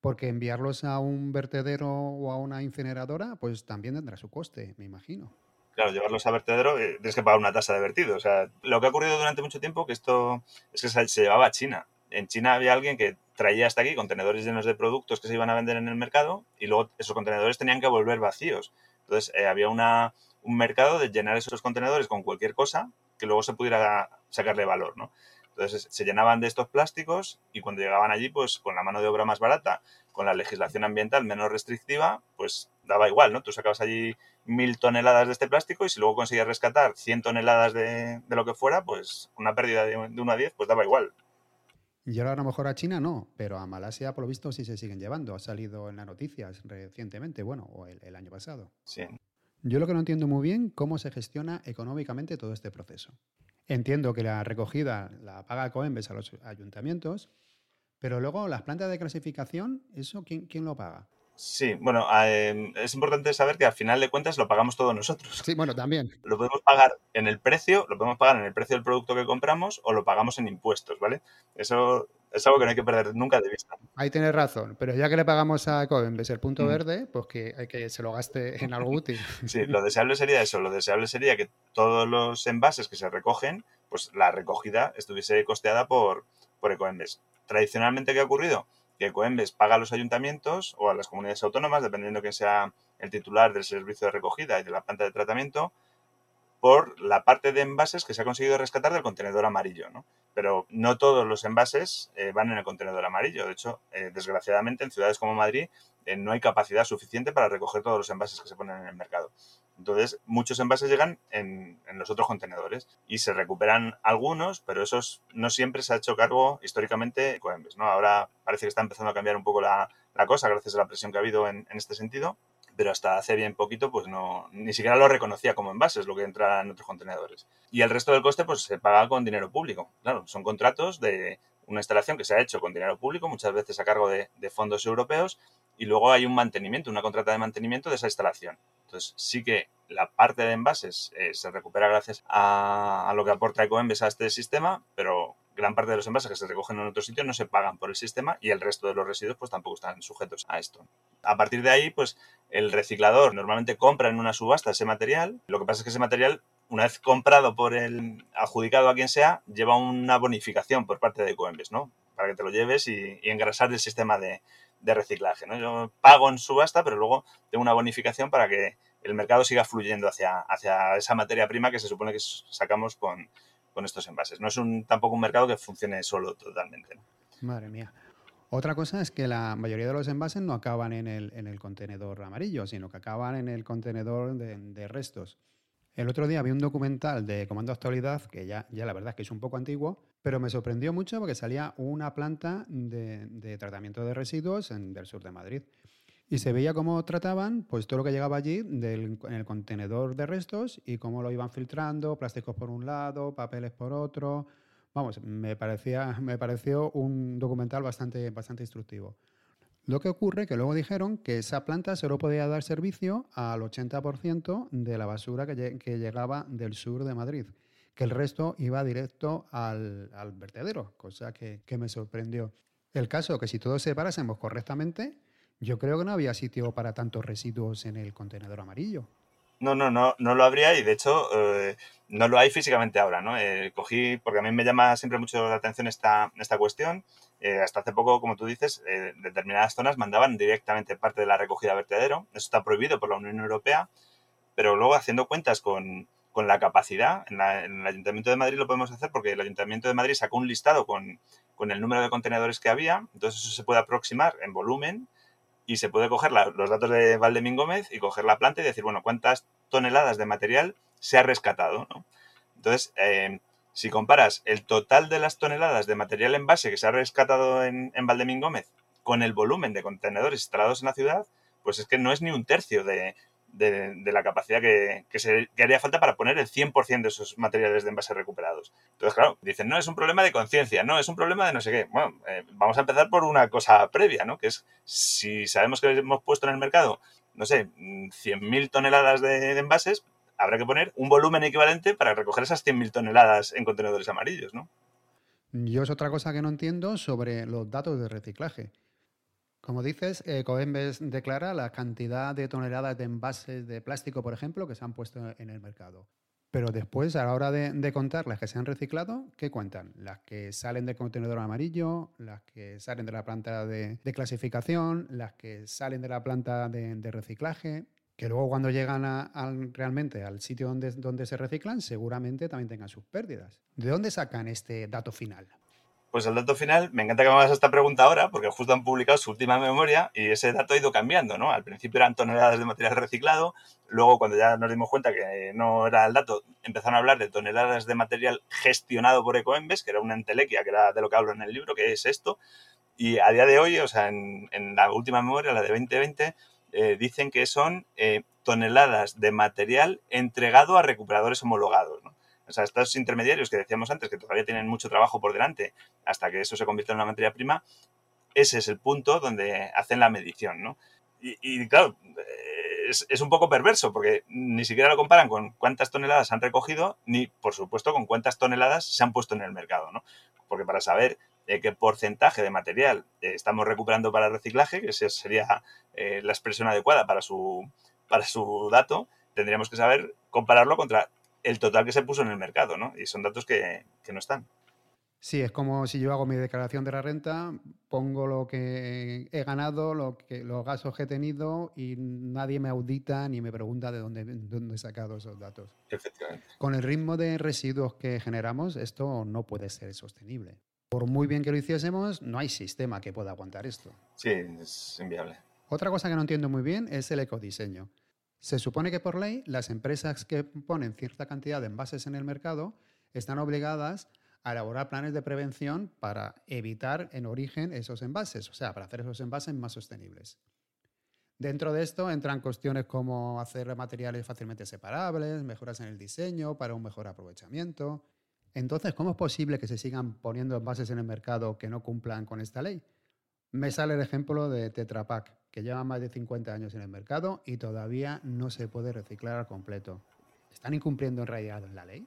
Porque enviarlos a un vertedero o a una incineradora, pues también tendrá su coste, me imagino. Claro, llevarlos a vertedero eh, tienes que pagar una tasa de vertido. O sea, lo que ha ocurrido durante mucho tiempo que esto es que se llevaba a China en China había alguien que traía hasta aquí contenedores llenos de productos que se iban a vender en el mercado y luego esos contenedores tenían que volver vacíos. Entonces eh, había una, un mercado de llenar esos contenedores con cualquier cosa que luego se pudiera sacarle valor, ¿no? Entonces se llenaban de estos plásticos y cuando llegaban allí, pues con la mano de obra más barata, con la legislación ambiental menos restrictiva, pues daba igual, ¿no? Tú sacabas allí mil toneladas de este plástico y si luego conseguías rescatar 100 toneladas de, lo que fuera, pues una pérdida de, de 1 a 10, pues daba igual. Y ahora a lo mejor a China no, pero a Malasia por lo visto sí se siguen llevando. Ha salido en las noticias recientemente, bueno, o el, año pasado. Sí. Yo lo que no entiendo muy bien cómo se gestiona económicamente todo este proceso. Entiendo que la recogida la paga Coembes a los ayuntamientos, pero luego las plantas de clasificación, ¿eso quién, quién lo paga? Sí, bueno, em, es importante saber que al final de cuentas lo pagamos todos nosotros. Sí, bueno, también. Lo podemos pagar en el precio, lo podemos pagar en el precio del producto que compramos o lo pagamos en impuestos, ¿vale? Eso es algo que no hay que perder nunca de vista. Ahí tienes razón, pero ya que le pagamos a Covenbes el punto mm. verde, pues que hay que se lo gaste en algo útil. *laughs* Sí, lo deseable sería eso, lo deseable sería que todos los envases que se recogen, pues la recogida estuviese costeada por, por Ecoembes. Tradicionalmente, ¿qué ha ocurrido? Que Coembes paga a los ayuntamientos o a las comunidades autónomas, dependiendo quién sea el titular del servicio de recogida y de la planta de tratamiento, por la parte de envases que se ha conseguido rescatar del contenedor amarillo. ¿no? Pero no todos los envases eh, van en el contenedor amarillo. De hecho, eh, desgraciadamente, en ciudades como Madrid eh, no hay capacidad suficiente para recoger todos los envases que se ponen en el mercado. Entonces, muchos envases llegan en, los otros contenedores y se recuperan algunos, pero esos no siempre se ha hecho cargo históricamente Coembes. ¿no? Ahora parece que está empezando a cambiar un poco la, cosa gracias a la presión que ha habido en, este sentido, pero hasta hace bien poquito pues no ni siquiera lo reconocía como envases lo que entra en otros contenedores. Y el resto del coste pues se paga con dinero público. Claro, son contratos de una instalación que se ha hecho con dinero público, muchas veces a cargo de, de fondos europeos, y luego hay un mantenimiento, una contrata de mantenimiento de esa instalación. Entonces, sí que la parte de envases eh, se recupera gracias a, lo que aporta Ecoembes a este sistema, pero gran parte de los envases que se recogen en otro sitio no se pagan por el sistema y el resto de los residuos pues tampoco están sujetos a esto. A partir de ahí, pues el reciclador normalmente compra en una subasta ese material. Lo que pasa es que ese material, una vez comprado por el adjudicado a quien sea, lleva una bonificación por parte de Ecoembes, ¿no? Para que te lo lleves y engrasar el sistema de, de reciclaje. ¿no? Yo pago en subasta, pero luego tengo una bonificación para que el mercado siga fluyendo hacia, hacia esa materia prima que se supone que sacamos con, estos envases. No es un, tampoco un mercado que funcione solo totalmente. Madre mía. Otra cosa es que la mayoría de los envases no acaban en el, en el contenedor amarillo, sino que acaban en el contenedor de, restos. El otro día vi un documental de Comando Actualidad, que ya, ya la verdad es que es un poco antiguo, pero me sorprendió mucho porque salía una planta de, tratamiento de residuos en, del sur de Madrid. Y se veía cómo trataban pues, todo lo que llegaba allí en el contenedor de restos y cómo lo iban filtrando, plásticos por un lado, papeles por otro. vamos, me, parecía, *laughs* me pareció un documental bastante, bastante instructivo. Lo que ocurre que luego dijeron que esa planta solo podía dar servicio al 80% de la basura que, llegaba del sur de Madrid, que el resto iba directo al, vertedero, cosa que, que, me sorprendió. El caso que si todos separásemos correctamente, yo creo que no había sitio para tantos residuos en el contenedor amarillo. No, no, no, no lo habría y de hecho eh, no lo hay físicamente ahora, ¿no? Eh, cogí, porque a mí me llama siempre mucho la atención esta, esta cuestión. Eh, hasta hace poco, como tú dices, determinadas zonas mandaban directamente parte de la recogida a vertedero. Eso está prohibido por la Unión Europea, pero luego haciendo cuentas con, con la capacidad, en, el Ayuntamiento de Madrid lo podemos hacer porque el Ayuntamiento de Madrid sacó un listado con, con el número de contenedores que había, entonces eso se puede aproximar en volumen y se puede coger los datos de Valdemín Gómez y coger la planta y decir, bueno, cuántas toneladas de material se ha rescatado. Entonces, eh, si comparas el total de las toneladas de material en base que se ha rescatado en, en Valdemín Gómez con el volumen de contenedores instalados en la ciudad, pues es que no es ni un tercio de, de, la capacidad que, se, haría falta para poner el 100% de esos materiales de envase recuperados. Entonces, claro, dicen, no, es un problema de conciencia, no, es un problema de no sé qué. Bueno, eh, vamos a empezar por una cosa previa, ¿no? Que es, si sabemos que hemos puesto en el mercado, no sé, 100.000 toneladas de, envases, habrá que poner un volumen equivalente para recoger esas 100.000 toneladas en contenedores amarillos, ¿no? Yo es otra cosa que no entiendo sobre los datos de reciclaje. Como dices, eh, declara la cantidad de toneladas de envases de plástico, por ejemplo, que se han puesto en el mercado. Pero después, a la hora de, contar las que se han reciclado, ¿qué cuentan? Las que salen del contenedor amarillo, las que salen de la planta de, clasificación, las que salen de la planta de, reciclaje, que luego cuando llegan realmente al sitio donde, donde se reciclan, seguramente también tengan sus pérdidas. ¿De dónde sacan este dato final? Pues el dato final, me encanta que me hagas esta pregunta ahora, porque justo han publicado su última memoria y ese dato ha ido cambiando, ¿no? Al principio eran toneladas de material reciclado, luego cuando ya nos dimos cuenta que no era el dato, empezaron a hablar de toneladas de material gestionado por Ecoembes, que era una entelequia, que era de lo que hablo en el libro, que es esto, y a día de hoy, o sea, en, la última memoria, la de 2020, eh, dicen que son eh, toneladas de material entregado a recuperadores homologados, ¿no? O sea, estos intermediarios que decíamos antes, que todavía tienen mucho trabajo por delante hasta que eso se convierta en una materia prima, ese es el punto donde hacen la medición, ¿no? Y, claro, es, un poco perverso porque ni siquiera lo comparan con cuántas toneladas han recogido, ni por supuesto con cuántas toneladas se han puesto en el mercado, ¿no? Porque para saber eh, qué porcentaje de material eh, estamos recuperando para reciclaje, que esa sería eh, la expresión adecuada para su, para su dato, tendríamos que saber compararlo contra el total que se puso en el mercado, ¿no? Y son datos que, no están. Sí, es como si yo hago mi declaración de la renta, pongo lo que he ganado, lo que, los gastos que he tenido y nadie me audita ni me pregunta de dónde, dónde he sacado esos datos. Efectivamente. Con el ritmo de residuos que generamos, esto no puede ser sostenible. Por muy bien que lo hiciésemos, no hay sistema que pueda aguantar esto. Sí, es inviable. Otra cosa que no entiendo muy bien es el ecodiseño. Se supone que por ley las empresas que ponen cierta cantidad de envases en el mercado están obligadas a elaborar planes de prevención para evitar en origen esos envases, o sea, para hacer esos envases más sostenibles. Dentro de esto entran cuestiones como hacer materiales fácilmente separables, mejoras en el diseño para un mejor aprovechamiento. Entonces, ¿cómo es posible que se sigan poniendo envases en el mercado que no cumplan con esta ley? Me sale el ejemplo de Tetra Pak, que lleva más de 50 años en el mercado y todavía no se puede reciclar al completo. ¿Están incumpliendo en realidad la ley?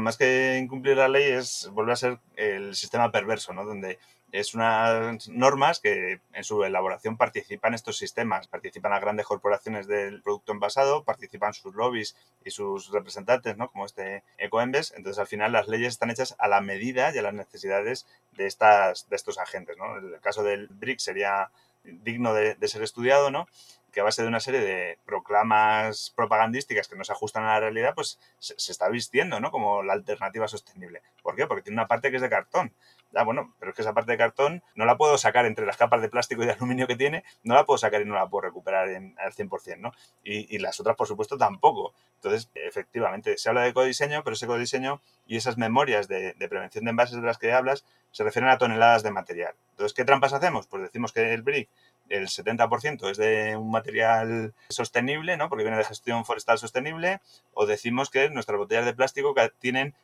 Más que incumplir la ley es volver a ser el sistema perverso, ¿no? Donde es unas normas que en su elaboración participan estos sistemas, participan las grandes corporaciones del producto envasado, participan sus lobbies y sus representantes, ¿no? como este Ecoembes. Entonces, al final, las leyes están hechas a la medida y a las necesidades de, estas, de estos agentes. El caso del BRIC sería digno de, ser estudiado, ¿no? que a base de una serie de proclamas propagandísticas que no se ajustan a la realidad, pues se, se, está vistiendo, ¿no? Como la alternativa sostenible. ¿Por qué? Porque tiene una parte que es de cartón. Ah, bueno, pero es que esa parte de cartón no la puedo sacar entre las capas de plástico y de aluminio que tiene, no la puedo sacar y no la puedo recuperar al 100%, ¿no? Y, las otras, por supuesto, tampoco. Entonces, efectivamente, se habla de ecodiseño, pero ese ecodiseño y esas memorias de, prevención de envases de las que hablas se refieren a toneladas de material. Entonces, ¿qué trampas hacemos? Pues decimos que el brick el 70% es de un material sostenible, ¿no? Porque viene de gestión forestal sostenible, o decimos que nuestras botellas de plástico tienen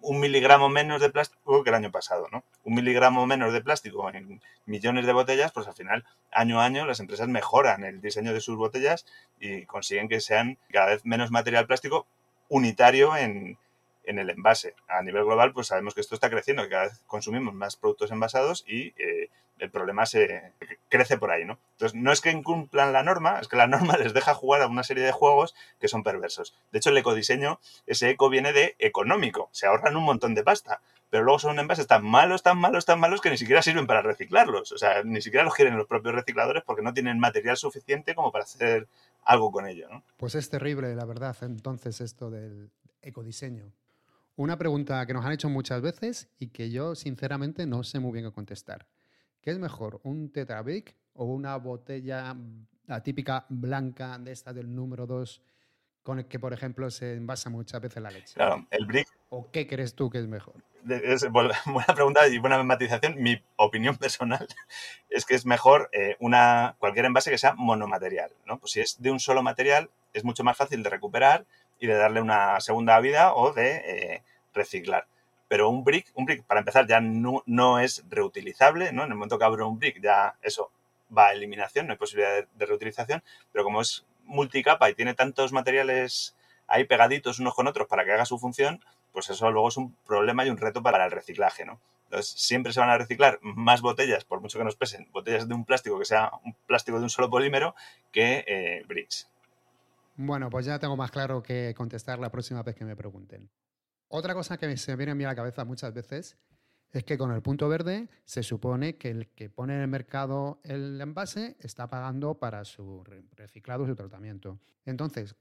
un miligramo menos de plástico que el año pasado, ¿no? Un miligramo menos de plástico en millones de botellas, pues al final, año a año, las empresas mejoran el diseño de sus botellas y consiguen que sean cada vez menos material plástico unitario en, en el envase. A nivel global, pues sabemos que esto está creciendo, que cada vez consumimos más productos envasados y eh, el problema se crece por ahí, ¿no? Entonces, no es que incumplan la norma, es que la norma *laughs* les deja jugar a una serie de juegos que son perversos. De hecho, el ecodiseño, ese eco viene de económico, se ahorran un montón de pasta, pero luego son envases tan malos, tan malos, tan malos que ni siquiera sirven para reciclarlos. O sea, ni siquiera los quieren los propios recicladores porque no tienen material suficiente como para hacer algo con ello, ¿no? Pues es terrible, la verdad, entonces esto del ecodiseño. Una pregunta que nos han hecho muchas veces y que yo sinceramente no sé muy bien qué contestar. ¿Qué es mejor, un Tetrabric o una botella, la típica blanca de esta del número 2, con el que, por ejemplo, se envasa muchas veces la leche? Claro, el brick. ¿O qué crees tú que es mejor? Es *laughs* buena pregunta y buena matización. Mi opinión *laughs* personal es que es mejor eh, una, cualquier envase que sea monomaterial. ¿no? Pues si es de un solo material, es mucho más fácil de recuperar y de darle una segunda vida o de eh, reciclar. Pero un brick, un brick, para empezar, ya no, es reutilizable, ¿no? En el momento que abro un brick, ya eso va a eliminación, no hay posibilidad de, reutilización, pero como es multicapa y tiene tantos materiales ahí pegaditos unos con otros para que haga su función, pues eso luego es un problema y un reto para el reciclaje, ¿no? Entonces, siempre se van a reciclar más botellas, por mucho que nos pesen, botellas de un plástico que sea un plástico de un solo polímero, que eh, bricks. Bueno, pues ya tengo más claro que contestar la próxima vez que me pregunten. Otra cosa que se me viene a mí a la cabeza muchas veces es que con el punto verde se supone que el que pone en el mercado el envase está pagando para su reciclado y su tratamiento. Entonces,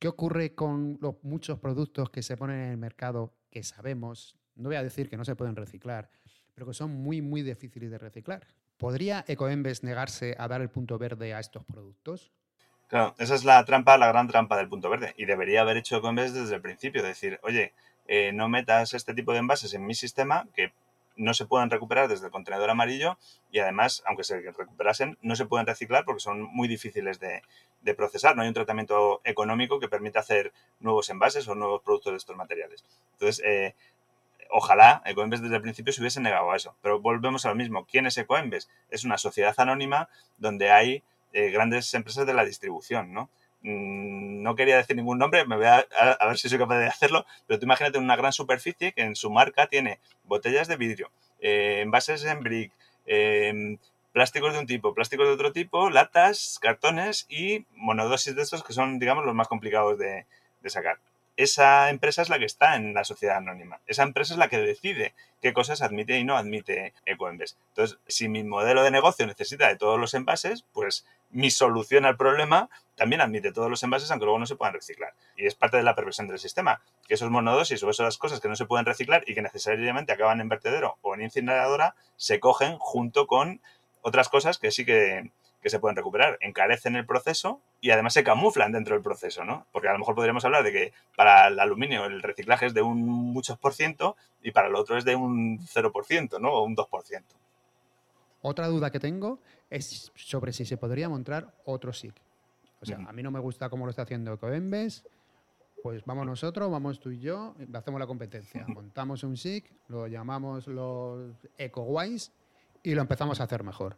¿qué ocurre con los muchos productos que se ponen en el mercado que sabemos, no voy a decir que no se pueden reciclar, pero que son muy, muy difíciles de reciclar? ¿Podría Ecoembes negarse a dar el punto verde a estos productos? Claro, esa es la trampa, la gran trampa del punto verde. Y debería haber hecho Ecoembes desde el principio, decir, oye, eh, no metas este tipo de envases en mi sistema que no se pueden recuperar desde el contenedor amarillo y además, aunque se recuperasen, no se pueden reciclar porque son muy difíciles de, procesar. No hay un tratamiento económico que permita hacer nuevos envases o nuevos productos de estos materiales. Entonces, eh, ojalá Ecoembes desde el principio se hubiese negado a eso. Pero volvemos a lo mismo. ¿Quién es Ecoembes? Es una sociedad anónima donde hay eh, grandes empresas de la distribución, ¿no? Mm, no quería decir ningún nombre, me voy a, ver si soy capaz de hacerlo, pero tú imagínate una gran superficie que en su marca tiene botellas de vidrio, eh, envases en brick, em, plásticos de un tipo, plásticos de otro tipo, latas, cartones y monodosis de estos que son, digamos, los más complicados de sacar esa empresa es la que está en la sociedad anónima. Esa empresa es la que decide qué cosas admite y no admite EcoEnvest. Entonces, si mi modelo de negocio necesita de todos los envases, pues mi solución al problema también admite todos los envases, aunque luego no se puedan reciclar. Y es parte de la perversión del sistema, que esos monodosis o esas cosas que no se pueden reciclar y que necesariamente acaban en vertedero o en incineradora, se cogen junto con otras cosas que sí que, que se pueden recuperar, encarecen el proceso y además se camuflan dentro del proceso, ¿no? Porque a lo mejor podríamos hablar de que para el aluminio el reciclaje es de un muchos por ciento y para el otro es de un 0%, ¿no? O un 2%. Otra duda que tengo es sobre si se podría montar otro SIG. O sea, a mí no me gusta cómo lo está haciendo Coembes, pues vamos nosotros, vamos tú y yo, hacemos la competencia. Montamos un SIG, lo llamamos los EcoWise y lo empezamos a hacer mejor.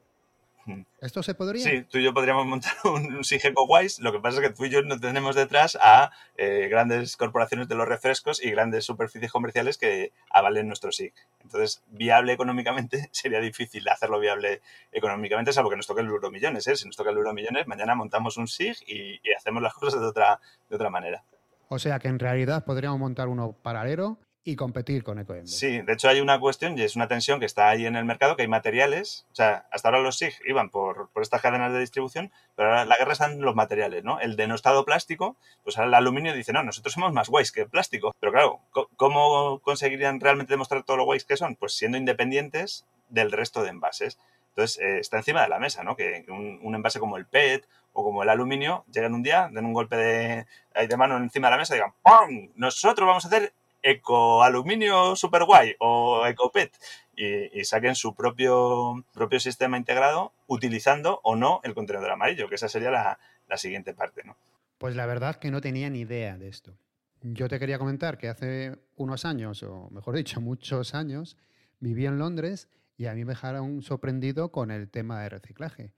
¿Esto se podría? Sí, tú y yo podríamos montar *laughs* un, un SIG EcoWise. Lo que pasa es que tú y yo no tenemos detrás a eh, grandes corporaciones de los refrescos y grandes superficies comerciales que avalen nuestro SIG. Entonces, viable económicamente *laughs* sería difícil hacerlo viable económicamente, salvo que nos toque el euromillones. ¿eh? Si nos toca el euromillones, mañana montamos un SIG y, y hacemos las cosas de otra, de otra manera. O sea que en realidad podríamos montar uno paralelo y competir con EcoEmbes. Sí, de hecho hay una cuestión y es una tensión que está ahí en el mercado, que hay materiales, o sea, hasta ahora los SIG iban por, estas cadenas de distribución, pero ahora la guerra está en los materiales, ¿no? El denostado plástico, pues ahora el aluminio dice, no, nosotros somos más guays que el plástico. Pero claro, ¿cómo conseguirían realmente demostrar todo lo guays que son? Pues siendo independientes del resto de envases. Entonces, eh, está encima de la mesa, ¿no? Que un, envase como el PET o como el aluminio lleguen un día, den un golpe de, de mano encima de la mesa y digan, ¡pum! Nosotros vamos a hacer ecoaluminio super guay o ecopet y, y, saquen su propio, propio sistema integrado utilizando o no el contenedor amarillo, que esa sería la, siguiente parte. ¿no? Pues la verdad que no tenía ni idea de esto. Yo te quería comentar que hace unos años, o mejor dicho, *laughs* muchos años, viví en Londres y a mí me dejaron sorprendido con el tema de reciclaje.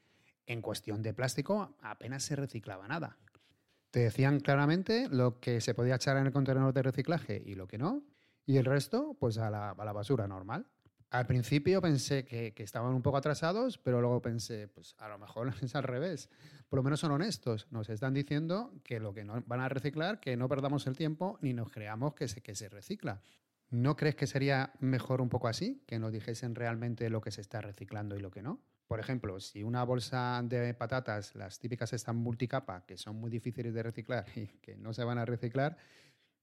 En cuestión de plástico apenas se reciclaba nada. Te decían claramente lo que se podía echar en el contenedor de reciclaje y lo que no, y el resto, pues a la, basura normal. Al principio pensé que, que, estaban un poco atrasados, pero luego pensé, pues a lo mejor *laughs* es al revés. Por lo menos son honestos. Nos están diciendo que lo que no van a reciclar, que no perdamos el tiempo ni nos creamos que se, que se recicla. ¿No crees que sería mejor un poco así? Que nos dijesen realmente lo que se está reciclando y lo que no. Por ejemplo, si una bolsa de patatas, las típicas están multicapa, que son muy difíciles de reciclar *laughs* y que no se van a reciclar,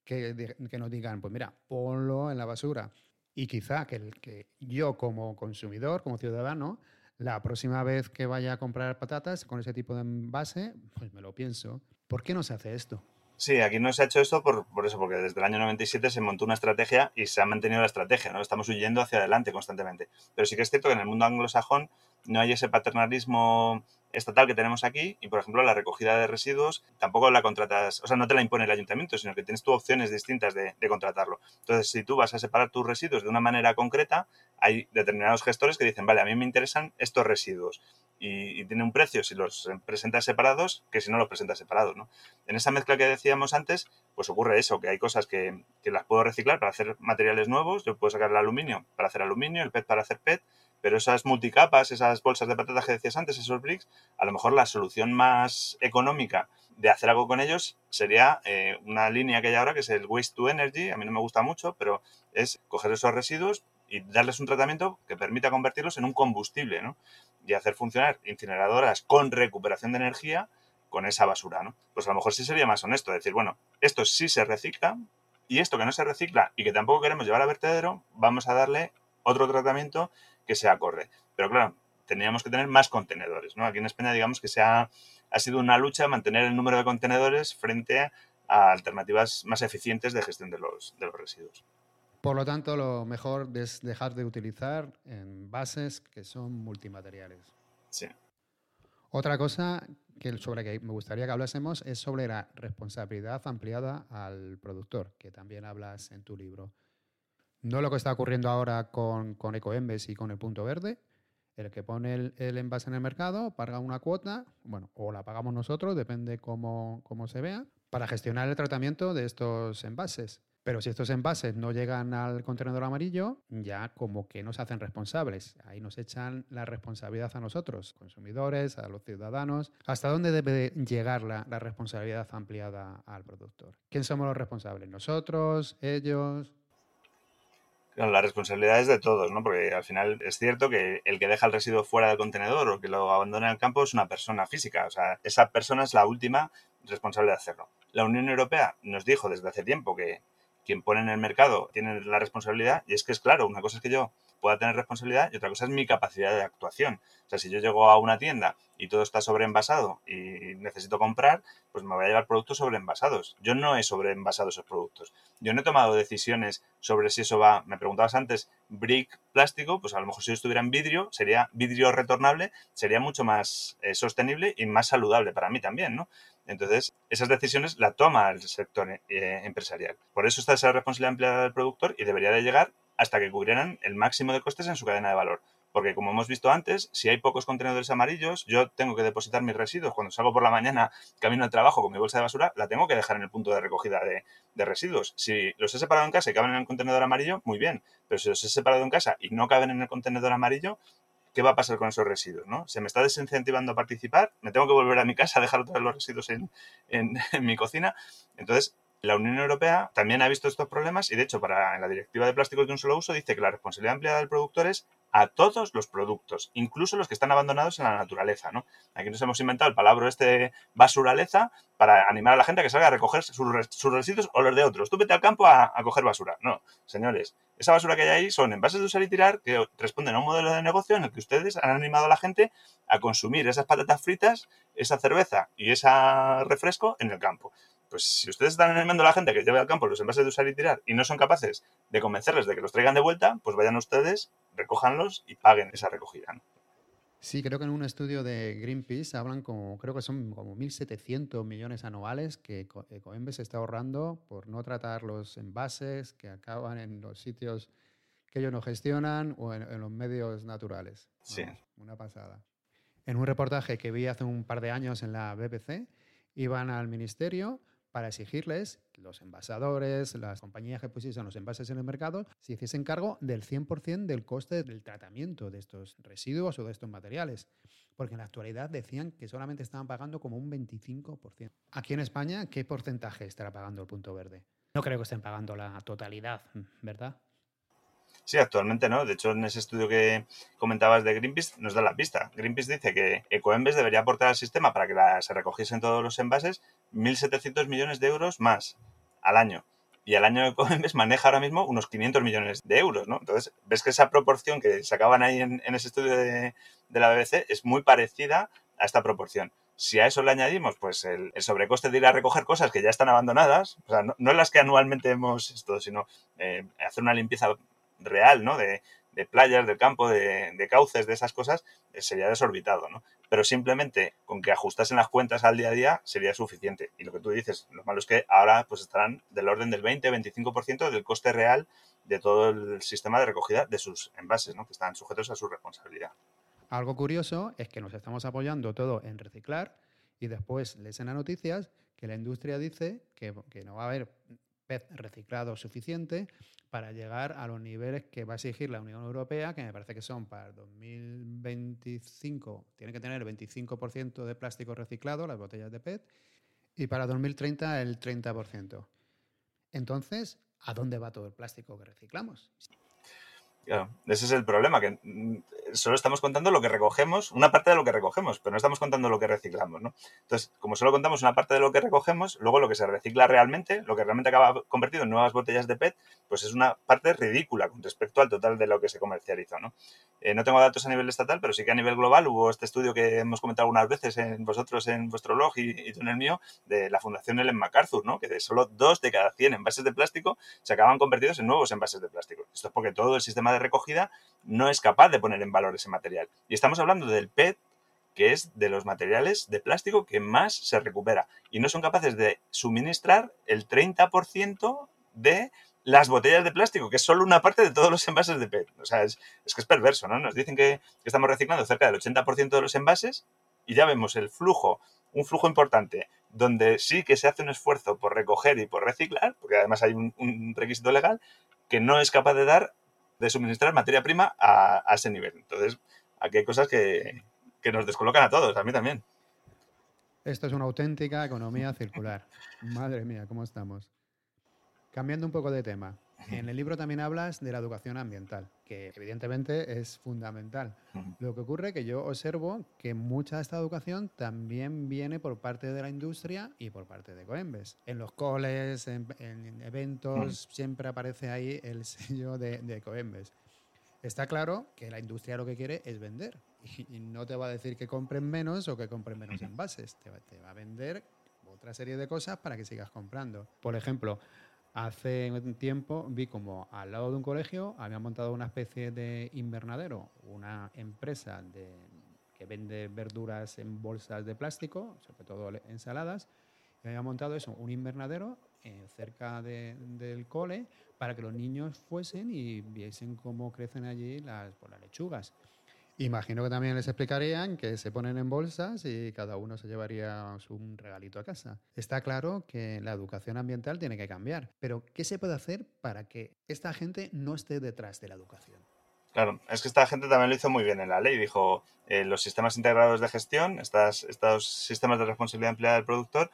que, nos digan, pues mira, ponlo en la basura. Y quizá que, que yo como consumidor, como ciudadano, la próxima vez que vaya a comprar patatas con ese tipo de envase, pues me lo pienso. ¿Por qué no se hace esto? Sí, aquí no se ha hecho esto por, por, eso, porque desde el año 97 se montó una estrategia y se ha mantenido la estrategia, ¿no? Estamos huyendo hacia adelante constantemente. Pero sí que es cierto que en el mundo anglosajón no hay ese paternalismo estatal que tenemos aquí y, por ejemplo, la recogida de residuos tampoco la contratas, o sea, no te la impone el ayuntamiento, sino que tienes tú opciones distintas de, de, contratarlo. Entonces, si tú vas a separar tus residuos de una manera concreta, hay determinados gestores que dicen, vale, a mí me interesan estos residuos y, tiene un precio si los presentas separados que si no los presentas separados. ¿no? En esa mezcla que decíamos antes, pues ocurre eso, que hay cosas que, que, las puedo reciclar para hacer materiales nuevos, yo puedo sacar el aluminio para hacer aluminio, el PET para hacer PET, pero esas multicapas, esas bolsas de patatas que decías antes, esos bricks, a lo mejor la solución más económica de hacer algo con ellos sería eh, una línea que hay ahora que es el Waste to Energy, a mí no me gusta mucho, pero es coger esos residuos y darles un tratamiento que permita convertirlos en un combustible, ¿no? Y hacer funcionar incineradoras con recuperación de energía con esa basura, ¿no? Pues a lo mejor sí sería más honesto decir, bueno, esto sí se recicla y esto que no se recicla y que tampoco queremos llevar a vertedero, vamos a darle otro tratamiento que sea acorde. Pero claro, tendríamos que tener más contenedores, ¿no? Aquí en España digamos que se ha, ha sido una lucha mantener el número de contenedores frente a alternativas más eficientes de gestión de los, de los residuos. Por lo tanto, lo mejor es dejar de utilizar envases que son multimateriales. Sí. Otra cosa que sobre que me gustaría que hablásemos es sobre la responsabilidad ampliada al productor, que también hablas en tu libro. No lo que está ocurriendo ahora con, con EcoEmbes y con el punto verde, el que pone el, el, envase en el mercado paga una cuota, bueno, o la pagamos nosotros, depende cómo, cómo se vea, para gestionar el tratamiento de estos envases. Pero si estos envases no llegan al contenedor amarillo, ya como que nos hacen responsables. Ahí nos echan la responsabilidad a nosotros, consumidores, a los ciudadanos. ¿Hasta dónde debe llegar la, responsabilidad ampliada al productor? ¿Quién somos los responsables? ¿Nosotros? ¿Ellos? la responsabilidad es de todos, ¿no? Porque al final es cierto que el que deja el residuo fuera del contenedor o que lo abandona en el campo es una persona física. O sea, esa persona es la última responsable de hacerlo. La Unión Europea nos dijo desde hace tiempo que quien pone en el mercado tiene la responsabilidad y es que es claro, una cosa es que yo pueda tener responsabilidad y otra cosa es mi capacidad de actuación. O sea, si yo llego a una tienda y todo está sobreenvasado y necesito comprar, pues me voy a llevar productos sobreenvasados. Yo no he sobreenvasado esos productos. Yo no he tomado decisiones sobre si eso va, me preguntabas antes, brick plástico, pues a lo mejor si yo estuviera en vidrio, sería vidrio retornable, sería mucho más eh, sostenible y más saludable para mí también, ¿no? Entonces, esas decisiones las toma el sector eh, empresarial. Por eso está esa responsabilidad ampliada del productor y debería de llegar hasta que cubrieran el máximo de costes en su cadena de valor. Porque como hemos visto antes, si hay pocos contenedores amarillos, yo tengo que depositar mis residuos. Cuando salgo por la mañana, *laughs* camino al trabajo con mi bolsa de basura, la tengo que dejar en el punto de recogida de, residuos. Si los he separado en casa y caben en el contenedor amarillo, muy bien. Pero si los he separado en casa y no caben en el contenedor amarillo, ¿qué va a pasar con esos residuos? ¿no? Se me está desincentivando a participar, me tengo que volver a mi casa a dejar todos los residuos *laughs* en, mi cocina. Entonces, la Unión Europea también ha visto estos problemas y, de hecho, para en la Directiva de Plásticos de un solo uso dice que la responsabilidad ampliada del productor es a todos los productos, incluso los que están abandonados en la naturaleza. ¿no? Aquí nos hemos inventado el palabra este basuraleza para animar a la gente a que salga a recoger sus, residuos o los de otros. Tú vete al campo a, a, coger basura. No, señores, esa basura que hay ahí son envases de usar y tirar que responden a un modelo de negocio en el que ustedes han animado a la gente a consumir esas patatas fritas, esa cerveza y ese refresco en el campo pues si ustedes están animando a la gente que lleve al campo los envases de usar y tirar y no son capaces de convencerles de que los traigan de vuelta, pues vayan ustedes recójanlos y paguen esa recogida. Sí, creo que en un estudio de Greenpeace hablan como, creo que son como 1.700 millones anuales que Ecoembes está ahorrando por no tratar los envases que acaban en los sitios que ellos no gestionan o en, los medios naturales. Sí. una pasada. En un reportaje que vi hace un par de años en la BBC, iban al ministerio para exigirles los envasadores, las compañías que pusiesen los envases en el mercado, se hiciesen cargo del 100% del coste del tratamiento de estos residuos o de estos materiales. Porque en la actualidad decían que solamente estaban pagando como un 25%. Aquí en España, ¿qué porcentaje estará pagando el punto verde? No creo que estén pagando la totalidad, ¿verdad? Sí, actualmente no. De hecho, en ese estudio que comentabas de Greenpeace nos da la pista. Greenpeace dice que Ecoembes debería aportar al sistema para que se recogiesen todos los envases 1.700 millones de euros más al año. Y el año Ecoembes maneja ahora mismo unos 500 millones de euros, ¿no? Entonces, ves que esa proporción que sacaban ahí en, ese estudio de, la BBC es muy parecida a esta proporción. Si a eso le añadimos pues el, sobrecoste de ir a recoger cosas que ya están abandonadas, o sea, no, no las que anualmente hemos esto, sino eh, hacer una limpieza real, ¿no? De, playas, del campo, de, cauces, de esas cosas, eh, sería desorbitado, ¿no? Pero simplemente con que ajustasen las cuentas al día a día sería suficiente. Y lo que tú dices, lo malo es que ahora pues estarán del orden del 20-25% del coste real de todo el sistema de recogida de sus envases, ¿no? Que están sujetos a su responsabilidad. Algo curioso es que nos estamos apoyando todo en reciclar y después lees en las noticias que la industria dice que no va a haber pez reciclado suficiente para llegar a los niveles que va a exigir la Unión Europea, que me parece que son para el 2025, tiene que tener el 25% de plástico reciclado, las botellas de PET, y para 2030 el 30%. Entonces, ¿a dónde va todo el plástico que reciclamos? Claro, ese es el problema, que mm, solo estamos contando lo que recogemos, una parte de lo que recogemos, pero no estamos contando lo que reciclamos, ¿no? Entonces, como solo contamos una parte de lo que recogemos, luego lo que se recicla realmente, lo que realmente acaba convertido en nuevas botellas de PET, pues es una parte ridícula con respecto al total de lo que se comercializó, ¿no? Eh, no tengo datos a nivel estatal, pero sí que a nivel global hubo este estudio que hemos comentado algunas veces en vosotros en vuestro blog y, tú en el mío, de la Fundación Ellen MacArthur, ¿no? Que de solo dos de cada 100 envases de plástico se acaban convertidos en nuevos envases de plástico. Esto es porque todo el sistema de recogida no es capaz de poner en valor ese material. Y estamos hablando del PET, que es de los materiales de plástico que más se recupera. Y no son capaces de suministrar el 30% de las botellas de plástico, que es solo una parte de todos los envases de PET. O sea, es, que es perverso, ¿no? Nos dicen que, que estamos reciclando cerca del 80% de los envases y ya vemos el flujo, un flujo importante, donde sí que se hace un esfuerzo por recoger y por reciclar, porque además hay un requisito legal, que no es capaz de dar de suministrar materia prima a, ese nivel. Entonces, aquí hay cosas que, que nos descolocan a todos, a mí también. Esto es una auténtica economía circular. *laughs* Madre mía, ¿cómo estamos? Cambiando un poco de tema. En el libro también hablas de la educación ambiental, que evidentemente es fundamental. Lo que ocurre es que yo observo que mucha de esta educación también viene por parte de la industria y por parte de Coembes. En los coles, en, eventos, siempre aparece ahí el sello de, de Coembes. Está claro que la industria lo que quiere es vender y, no te va a decir que compren menos o que compren menos envases, te te va a vender otra serie de cosas para que sigas comprando. Por ejemplo, Hace un tiempo vi como al lado de un colegio habían montado una especie de invernadero, una empresa que vende verduras en bolsas de plástico, sobre todo ensaladas, y habían montado eso, un invernadero eh, cerca del cole para que los niños fuesen y viesen cómo crecen allí las, pues, las lechugas. Imagino que también les explicarían que se ponen en bolsas y cada uno se llevaría un regalito a casa. Está claro que la educación ambiental tiene que cambiar, pero ¿qué se puede hacer para que esta gente no esté detrás de la educación? Claro, es que esta gente también lo hizo muy bien en la ley. Dijo, eh, los sistemas integrados de gestión, estos sistemas de responsabilidad empleada del productor,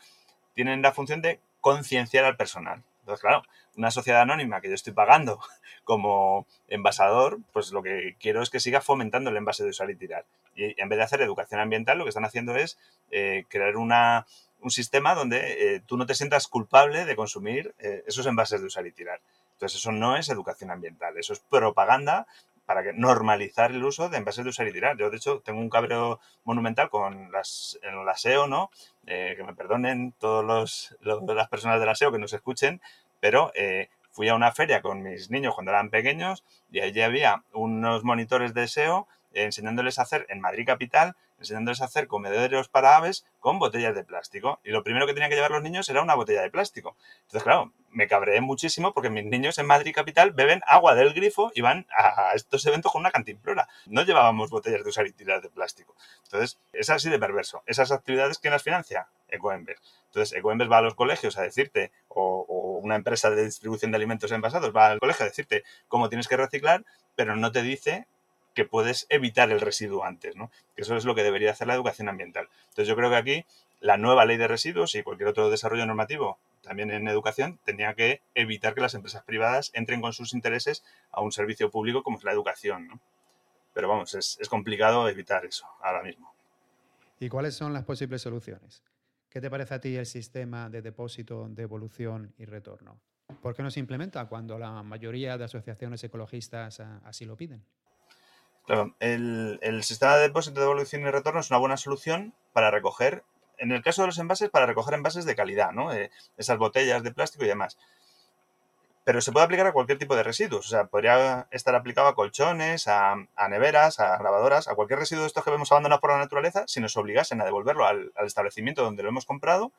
tienen la función de concienciar al personal. Entonces, claro, una sociedad anónima que yo estoy pagando *laughs* como envasador, pues lo que quiero es que siga fomentando el envase de usar y tirar. Y en vez de hacer educación ambiental, lo que están haciendo es eh, crear una, un sistema donde eh, tú no te sientas culpable de consumir eh, esos envases de usar y tirar. Entonces, eso no es educación ambiental, eso es propaganda para que normalizar el uso de envases de usar y tirar. Yo, de hecho, tengo un cabreo monumental con las, el aseo, ¿no? Eh, que me perdonen todas las personas del aseo que nos escuchen, pero eh, fui a una feria con mis niños cuando eran pequeños y allí había unos monitores de SEO enseñándoles a hacer en Madrid Capital, enseñándoles a hacer comederos para aves con botellas de plástico. Y lo primero que tenían que llevar los niños era una botella de plástico. Entonces, claro, me cabreé muchísimo porque mis niños en Madrid Capital beben agua del grifo y van a estos eventos con una cantimplora. No llevábamos botellas de usar y tirar de plástico. Entonces, es así de perverso. Esas actividades, ¿quién las financia? Ecoembes. Entonces, Ecoembes va a los colegios a decirte, o, o, una empresa de distribución de alimentos envasados va al colegio a decirte cómo tienes que reciclar, pero no te dice que puedes evitar el residuo antes, ¿no? Que eso es lo que debería hacer la educación ambiental. Entonces yo creo que aquí la nueva ley de residuos y cualquier otro desarrollo normativo, también en educación, tendría que evitar que las empresas privadas entren con sus intereses a un servicio público como es la educación, ¿no? Pero vamos, es, es complicado evitar eso ahora mismo. ¿Y cuáles son las posibles soluciones? ¿Qué te parece a ti el sistema de depósito, devolución y retorno? ¿Por qué no se implementa cuando la mayoría de asociaciones ecologistas así lo piden? Claro, el, sistema de depósito, devolución y retorno es una buena solución para recoger, en el caso de los envases, para recoger envases de calidad, ¿no? Eh, esas botellas de plástico y demás. Pero se puede aplicar a cualquier tipo de residuos. O sea, podría estar aplicado a colchones, a, neveras, a grabadoras, a cualquier residuo de estos que vemos abandonados por la naturaleza. Si nos obligasen a devolverlo al, establecimiento donde lo hemos comprado,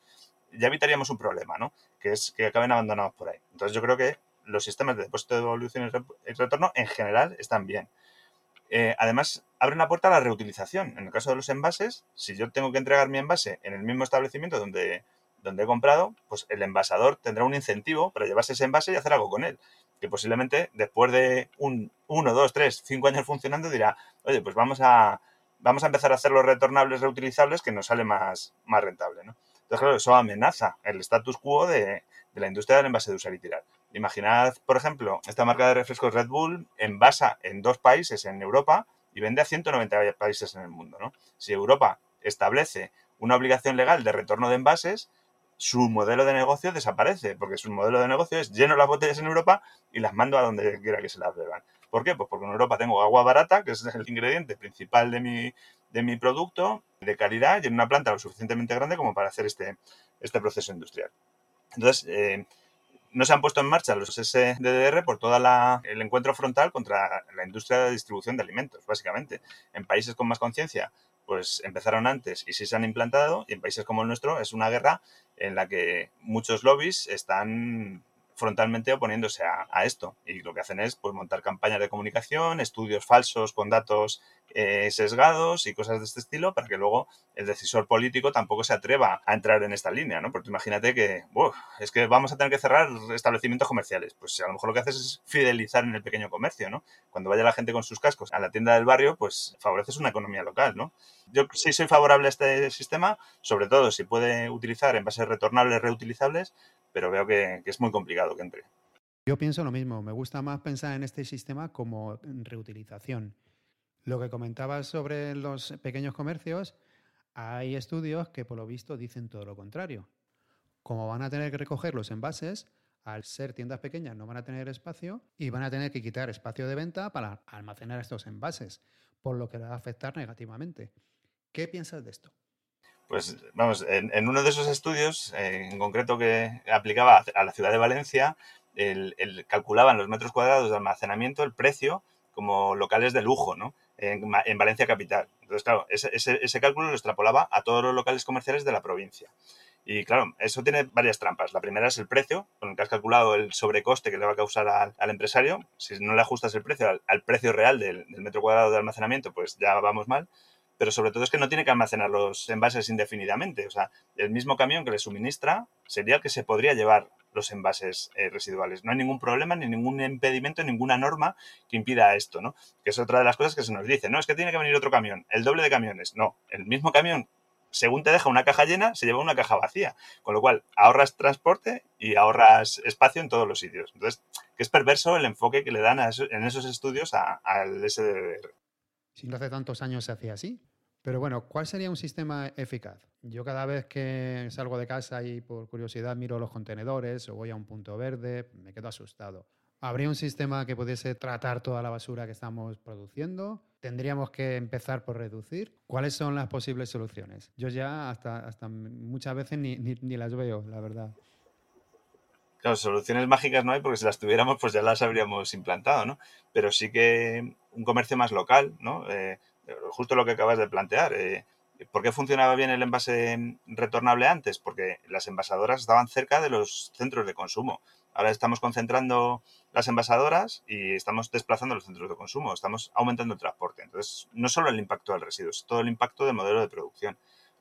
ya evitaríamos un problema, ¿no? Que es que acaben abandonados por ahí. Entonces yo creo que los sistemas de depósito, de devolución y retorno en general están bien. Eh, además, abre una puerta a la reutilización. En el caso de los envases, si yo tengo que entregar mi envase en el mismo establecimiento donde, donde he comprado, pues el envasador tendrá un incentivo para llevarse ese envase y hacer algo con él. Que posiblemente después de un 1, 2, 3, 5 años funcionando dirá, oye, pues vamos a, vamos a empezar a hacer los retornables reutilizables que nos sale más, más rentable. Entonces, claro, eso amenaza el status quo de, de la industria del envase de usar y tirar. Imaginad, por ejemplo, esta marca de refrescos Red Bull envasa en dos países en Europa y vende a 190 países en el mundo. Si Europa establece una obligación legal de retorno de envases, su modelo de negocio desaparece, porque su modelo de negocio es lleno las botellas en Europa y las mando a donde quiera que se las beban. ¿Por qué? Pues porque en Europa tengo agua barata, que es el ingrediente principal de mi, de mi producto, de calidad, y en una planta lo suficientemente grande como para hacer este, este proceso industrial. Entonces, eh, no se han puesto en marcha los SDDR por todo el encuentro frontal contra la industria de distribución de alimentos, básicamente. En países con más conciencia, pues empezaron antes y sí se han implantado, y en países como el nuestro es una guerra en la que muchos lobbies están frontalmente oponiéndose a, esto. Y lo que hacen es pues, montar campañas de comunicación, estudios falsos con datos eh, sesgados y cosas de este estilo para que luego el decisor político tampoco se atreva a entrar en esta línea, ¿no? Porque imagínate que, es que vamos a tener que cerrar establecimientos comerciales. Pues a lo mejor lo que haces es fidelizar en el pequeño comercio, ¿no? Cuando vaya la gente con sus cascos a la tienda del barrio, pues favoreces una economía local, ¿no? Yo sí soy favorable a este sistema, sobre todo si puede utilizar envases retornables, reutilizables, pero veo que, es muy complicado que entre. Yo pienso lo mismo, me gusta más pensar en este sistema como reutilización. Lo que comentabas sobre los pequeños comercios, hay estudios que por lo visto dicen todo lo contrario. Como van a tener que recoger los envases, al ser tiendas pequeñas no van a tener espacio y van a tener que quitar espacio de venta para almacenar estos envases, por lo que va a afectar negativamente. ¿Qué piensas de esto? Pues vamos, en, uno de esos estudios, eh, en concreto que aplicaba a la ciudad de Valencia, el, calculaban los metros cuadrados de almacenamiento, el precio, como locales de lujo, ¿no? En, en Valencia capital. Entonces, claro, ese, ese, ese, cálculo lo extrapolaba a todos los locales comerciales de la provincia. Y claro, eso tiene varias trampas. La primera es el precio, con el que has calculado el sobrecoste que le va a causar al, empresario. Si no le ajustas el precio al, precio real del metro cuadrado de almacenamiento, pues ya vamos mal pero sobre todo es que no tiene que almacenar los envases indefinidamente. O sea, el mismo camión que le suministra sería el que se podría llevar los envases eh, residuales. No hay ningún problema, ni ningún impedimento, ninguna norma que impida esto, ¿no? Que es otra de las cosas que se nos dice, no, es que tiene que venir otro camión, el doble de camiones. No, el mismo camión, según te deja una caja llena, se lleva una caja vacía. Con lo cual, ahorras transporte y ahorras espacio en todos los sitios. Entonces, que es perverso el enfoque que le dan a en esos estudios al SDR. Si no hace tantos años se hacía así. Pero bueno, ¿cuál sería un sistema eficaz? Yo cada vez que salgo de casa y por curiosidad miro los contenedores o voy a un punto verde, me quedo asustado. ¿Habría un sistema que pudiese tratar toda la basura que estamos produciendo? ¿Tendríamos que empezar por reducir? ¿Cuáles son las posibles soluciones? Yo ya hasta, hasta muchas veces ni, ni, ni las veo, la verdad. Claro, soluciones mágicas no hay porque si las tuviéramos pues ya las habríamos implantado, ¿no? Pero sí que un comercio más local, ¿no? Eh, justo lo que acabas de plantear. Eh, ¿Por qué funcionaba bien el envase retornable antes? Porque las envasadoras estaban cerca de los centros de consumo. Ahora estamos concentrando las envasadoras y estamos desplazando los centros de consumo, estamos aumentando el transporte. Entonces, no solo el impacto del residuo, es todo el impacto del modelo de producción.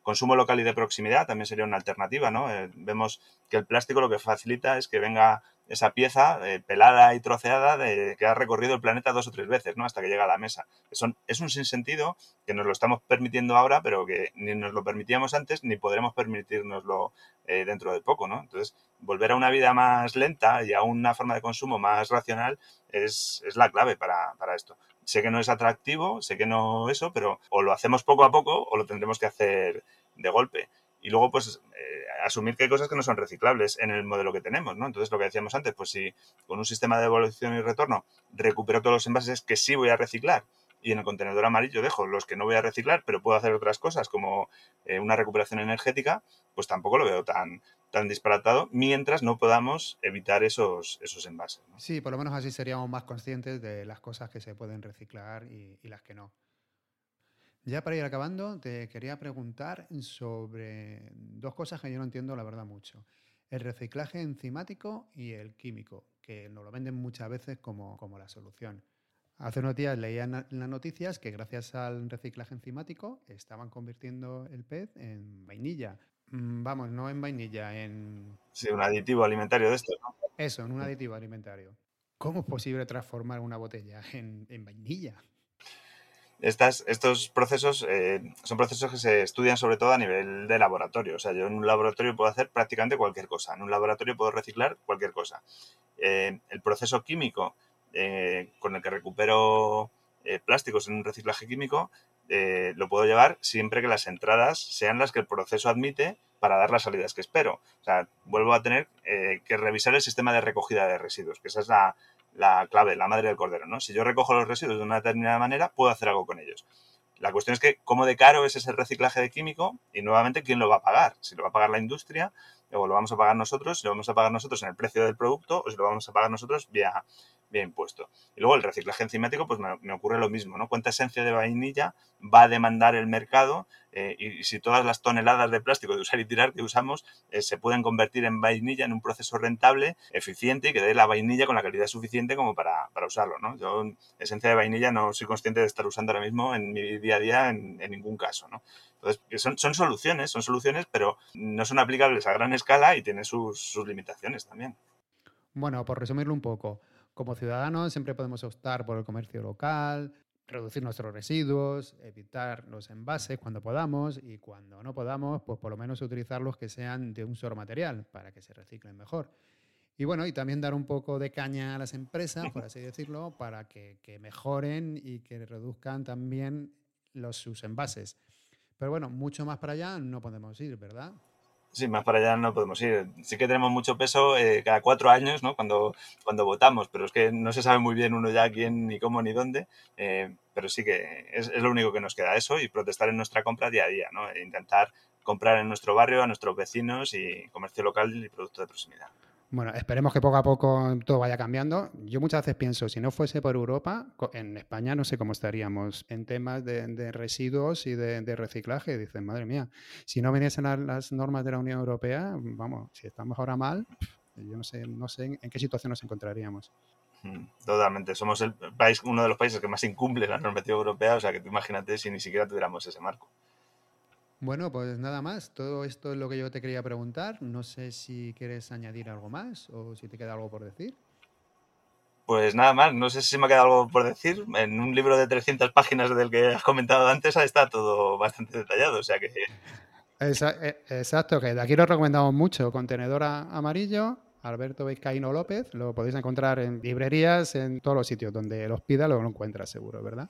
Consumo local y de proximidad también sería una alternativa, ¿no? Eh, vemos que el plástico lo que facilita es que venga esa pieza eh, pelada y troceada de, que ha recorrido el planeta dos o tres veces, ¿no? Hasta que llega a la mesa. es un sinsentido que nos lo estamos permitiendo ahora, pero que ni nos lo permitíamos antes ni podremos permitirnoslo eh, dentro de poco, ¿no? Entonces, volver a una vida más lenta y a una forma de consumo más racional es, la clave para, para esto. Sé que no es atractivo, sé que no eso, pero o lo hacemos poco a poco o lo tendremos que hacer de golpe. Y luego, pues, eh, asumir que hay cosas que no son reciclables en el modelo que tenemos, ¿no? Entonces, lo que decíamos antes, pues si con un sistema de devolución y retorno recupero todos los envases que sí voy a reciclar y en el contenedor amarillo dejo los que no voy a reciclar, pero puedo hacer otras cosas como eh, una recuperación energética, pues tampoco lo veo tan, tan disparatado mientras no podamos evitar esos, esos envases. Sí, por lo menos así seríamos más conscientes de las cosas que se pueden reciclar y las que no. Ya para ir acabando, te quería preguntar sobre dos cosas que yo no entiendo la verdad mucho. El reciclaje enzimático y el químico, que nos lo venden muchas veces como, la solución. Hace unos días leía en las noticias que gracias al reciclaje enzimático estaban convirtiendo el pez en vainilla. Mm, vamos, no en vainilla, en... Sí, un aditivo alimentario de esto, ¿no? Eso, en un aditivo alimentario. ¿Cómo es posible transformar una botella en vainilla? Estos procesos eh, son procesos que se estudian sobre todo a nivel de laboratorio. O sea, yo en un laboratorio puedo hacer prácticamente cualquier cosa. En un laboratorio puedo reciclar cualquier cosa. Eh, el proceso químico eh, con el que recupero plásticos en un reciclaje químico lo puedo llevar siempre que las entradas sean las que el proceso admite para dar las salidas que espero. O sea, vuelvo a tener que revisar el sistema de recogida de residuos, que esa es la, la clave, la madre del cordero, ¿no? Si yo recojo los residuos de una determinada manera, puedo hacer algo con ellos. La cuestión es que cómo de caro es ese reciclaje de químico y nuevamente quién lo va a pagar. Si lo va a pagar la industria o lo vamos a pagar nosotros, si lo vamos a pagar nosotros en el precio del producto o si lo vamos a pagar nosotros vía, vía impuesto. Y luego el reciclaje enzimático, pues me, ocurre lo mismo, ¿no? ¿Cuánta esencia de vainilla va a demandar el mercado eh, y, si todas las toneladas de plástico de usar y tirar que usamos eh, se pueden convertir en vainilla en un proceso rentable, eficiente y que dé la vainilla con la calidad suficiente como para, usarlo. ¿no? Yo esencia de vainilla no soy consciente de estar usando ahora mismo en mi día a día en, ningún caso. ¿no? Entonces, son, son, soluciones, son soluciones, pero no son aplicables a gran escala y tienen sus, sus limitaciones también. Bueno, por resumirlo un poco, como ciudadanos siempre podemos optar por el comercio local, reducir nuestros residuos, evitar los envases cuando podamos y cuando no podamos, pues por lo menos utilizar los que sean de un solo material para que se reciclen mejor. Y bueno, y también dar un poco de caña a las empresas, por así decirlo, *laughs* para que, mejoren y que reduzcan también los, sus envases. Pero bueno, mucho más para allá no podemos ir, ¿verdad? Sí, más para allá no podemos ir. Sí que tenemos mucho peso eh, cada cuatro años, ¿no? Cuando, cuando votamos, pero es que no se sabe muy bien uno ya quién, ni cómo, ni dónde. Eh, pero sí que es, es, lo único que nos queda eso y protestar en nuestra compra día a día, ¿no? E intentar comprar en nuestro barrio, a nuestros vecinos y comercio local y producto de proximidad. Bueno, esperemos que poco a poco todo vaya cambiando. Yo muchas veces pienso, si no fuese por Europa, en España no sé cómo estaríamos en temas de, residuos y de, reciclaje. Dicen, madre mía, si no viniesen las normas de la Unión Europea, vamos, si estamos ahora mal, yo no sé, no sé en, qué situación nos encontraríamos. Mm, totalmente. Somos el país, uno de los países que más incumple la normativa europea, o sea que tú imagínate si ni siquiera tuviéramos ese marco. Bueno, pues nada más. Todo esto es lo que yo te quería preguntar. No sé si quieres añadir algo más o si te queda algo por decir. Pues nada más, no sé si me ha quedado algo por decir. En un libro de 300 páginas del que has comentado antes está todo bastante detallado, o sea que... Eh, exacto, que de aquí lo recomendamos mucho. Contenedor amarillo, Alberto Vizcaíno López. Lo podéis encontrar en librerías, en todos los sitios donde los pida, lo encuentras seguro, ¿verdad?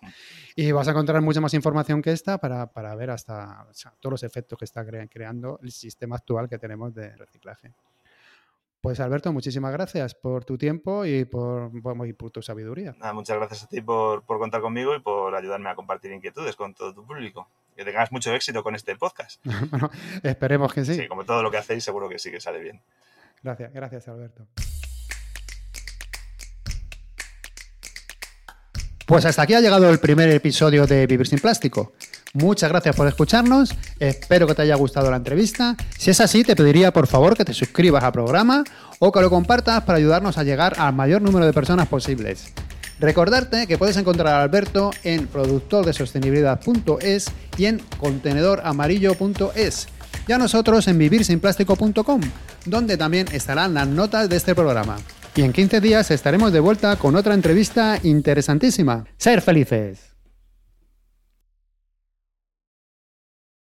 Y vas a encontrar mucha más información que esta para, ver hasta todos los efectos que está creando el sistema actual que tenemos de reciclaje. Pues Alberto, muchísimas gracias por tu tiempo y por, por tu sabiduría. muchas gracias a ti por, por, contar conmigo y por ayudarme a compartir inquietudes con todo tu público. Que tengas mucho éxito con este podcast. *laughs* bueno, esperemos que sí. Sí, como todo lo que hacéis, seguro que sí que sale bien. Gracias, gracias Alberto. Pues hasta aquí ha llegado el primer episodio de Vivir sin Plástico. Muchas gracias por escucharnos, espero que te haya gustado la entrevista. Si es así, te pediría por favor que te suscribas al programa o que lo compartas para ayudarnos a llegar al mayor número de personas posibles. Recordarte que puedes encontrar a Alberto en productordesostenibilidad.es y en contenedoramarillo.es y a nosotros en vivirsinplástico.com, donde también estarán las notas de este programa. Y en 15 días estaremos de vuelta con otra entrevista interesantísima. ¡Ser felices!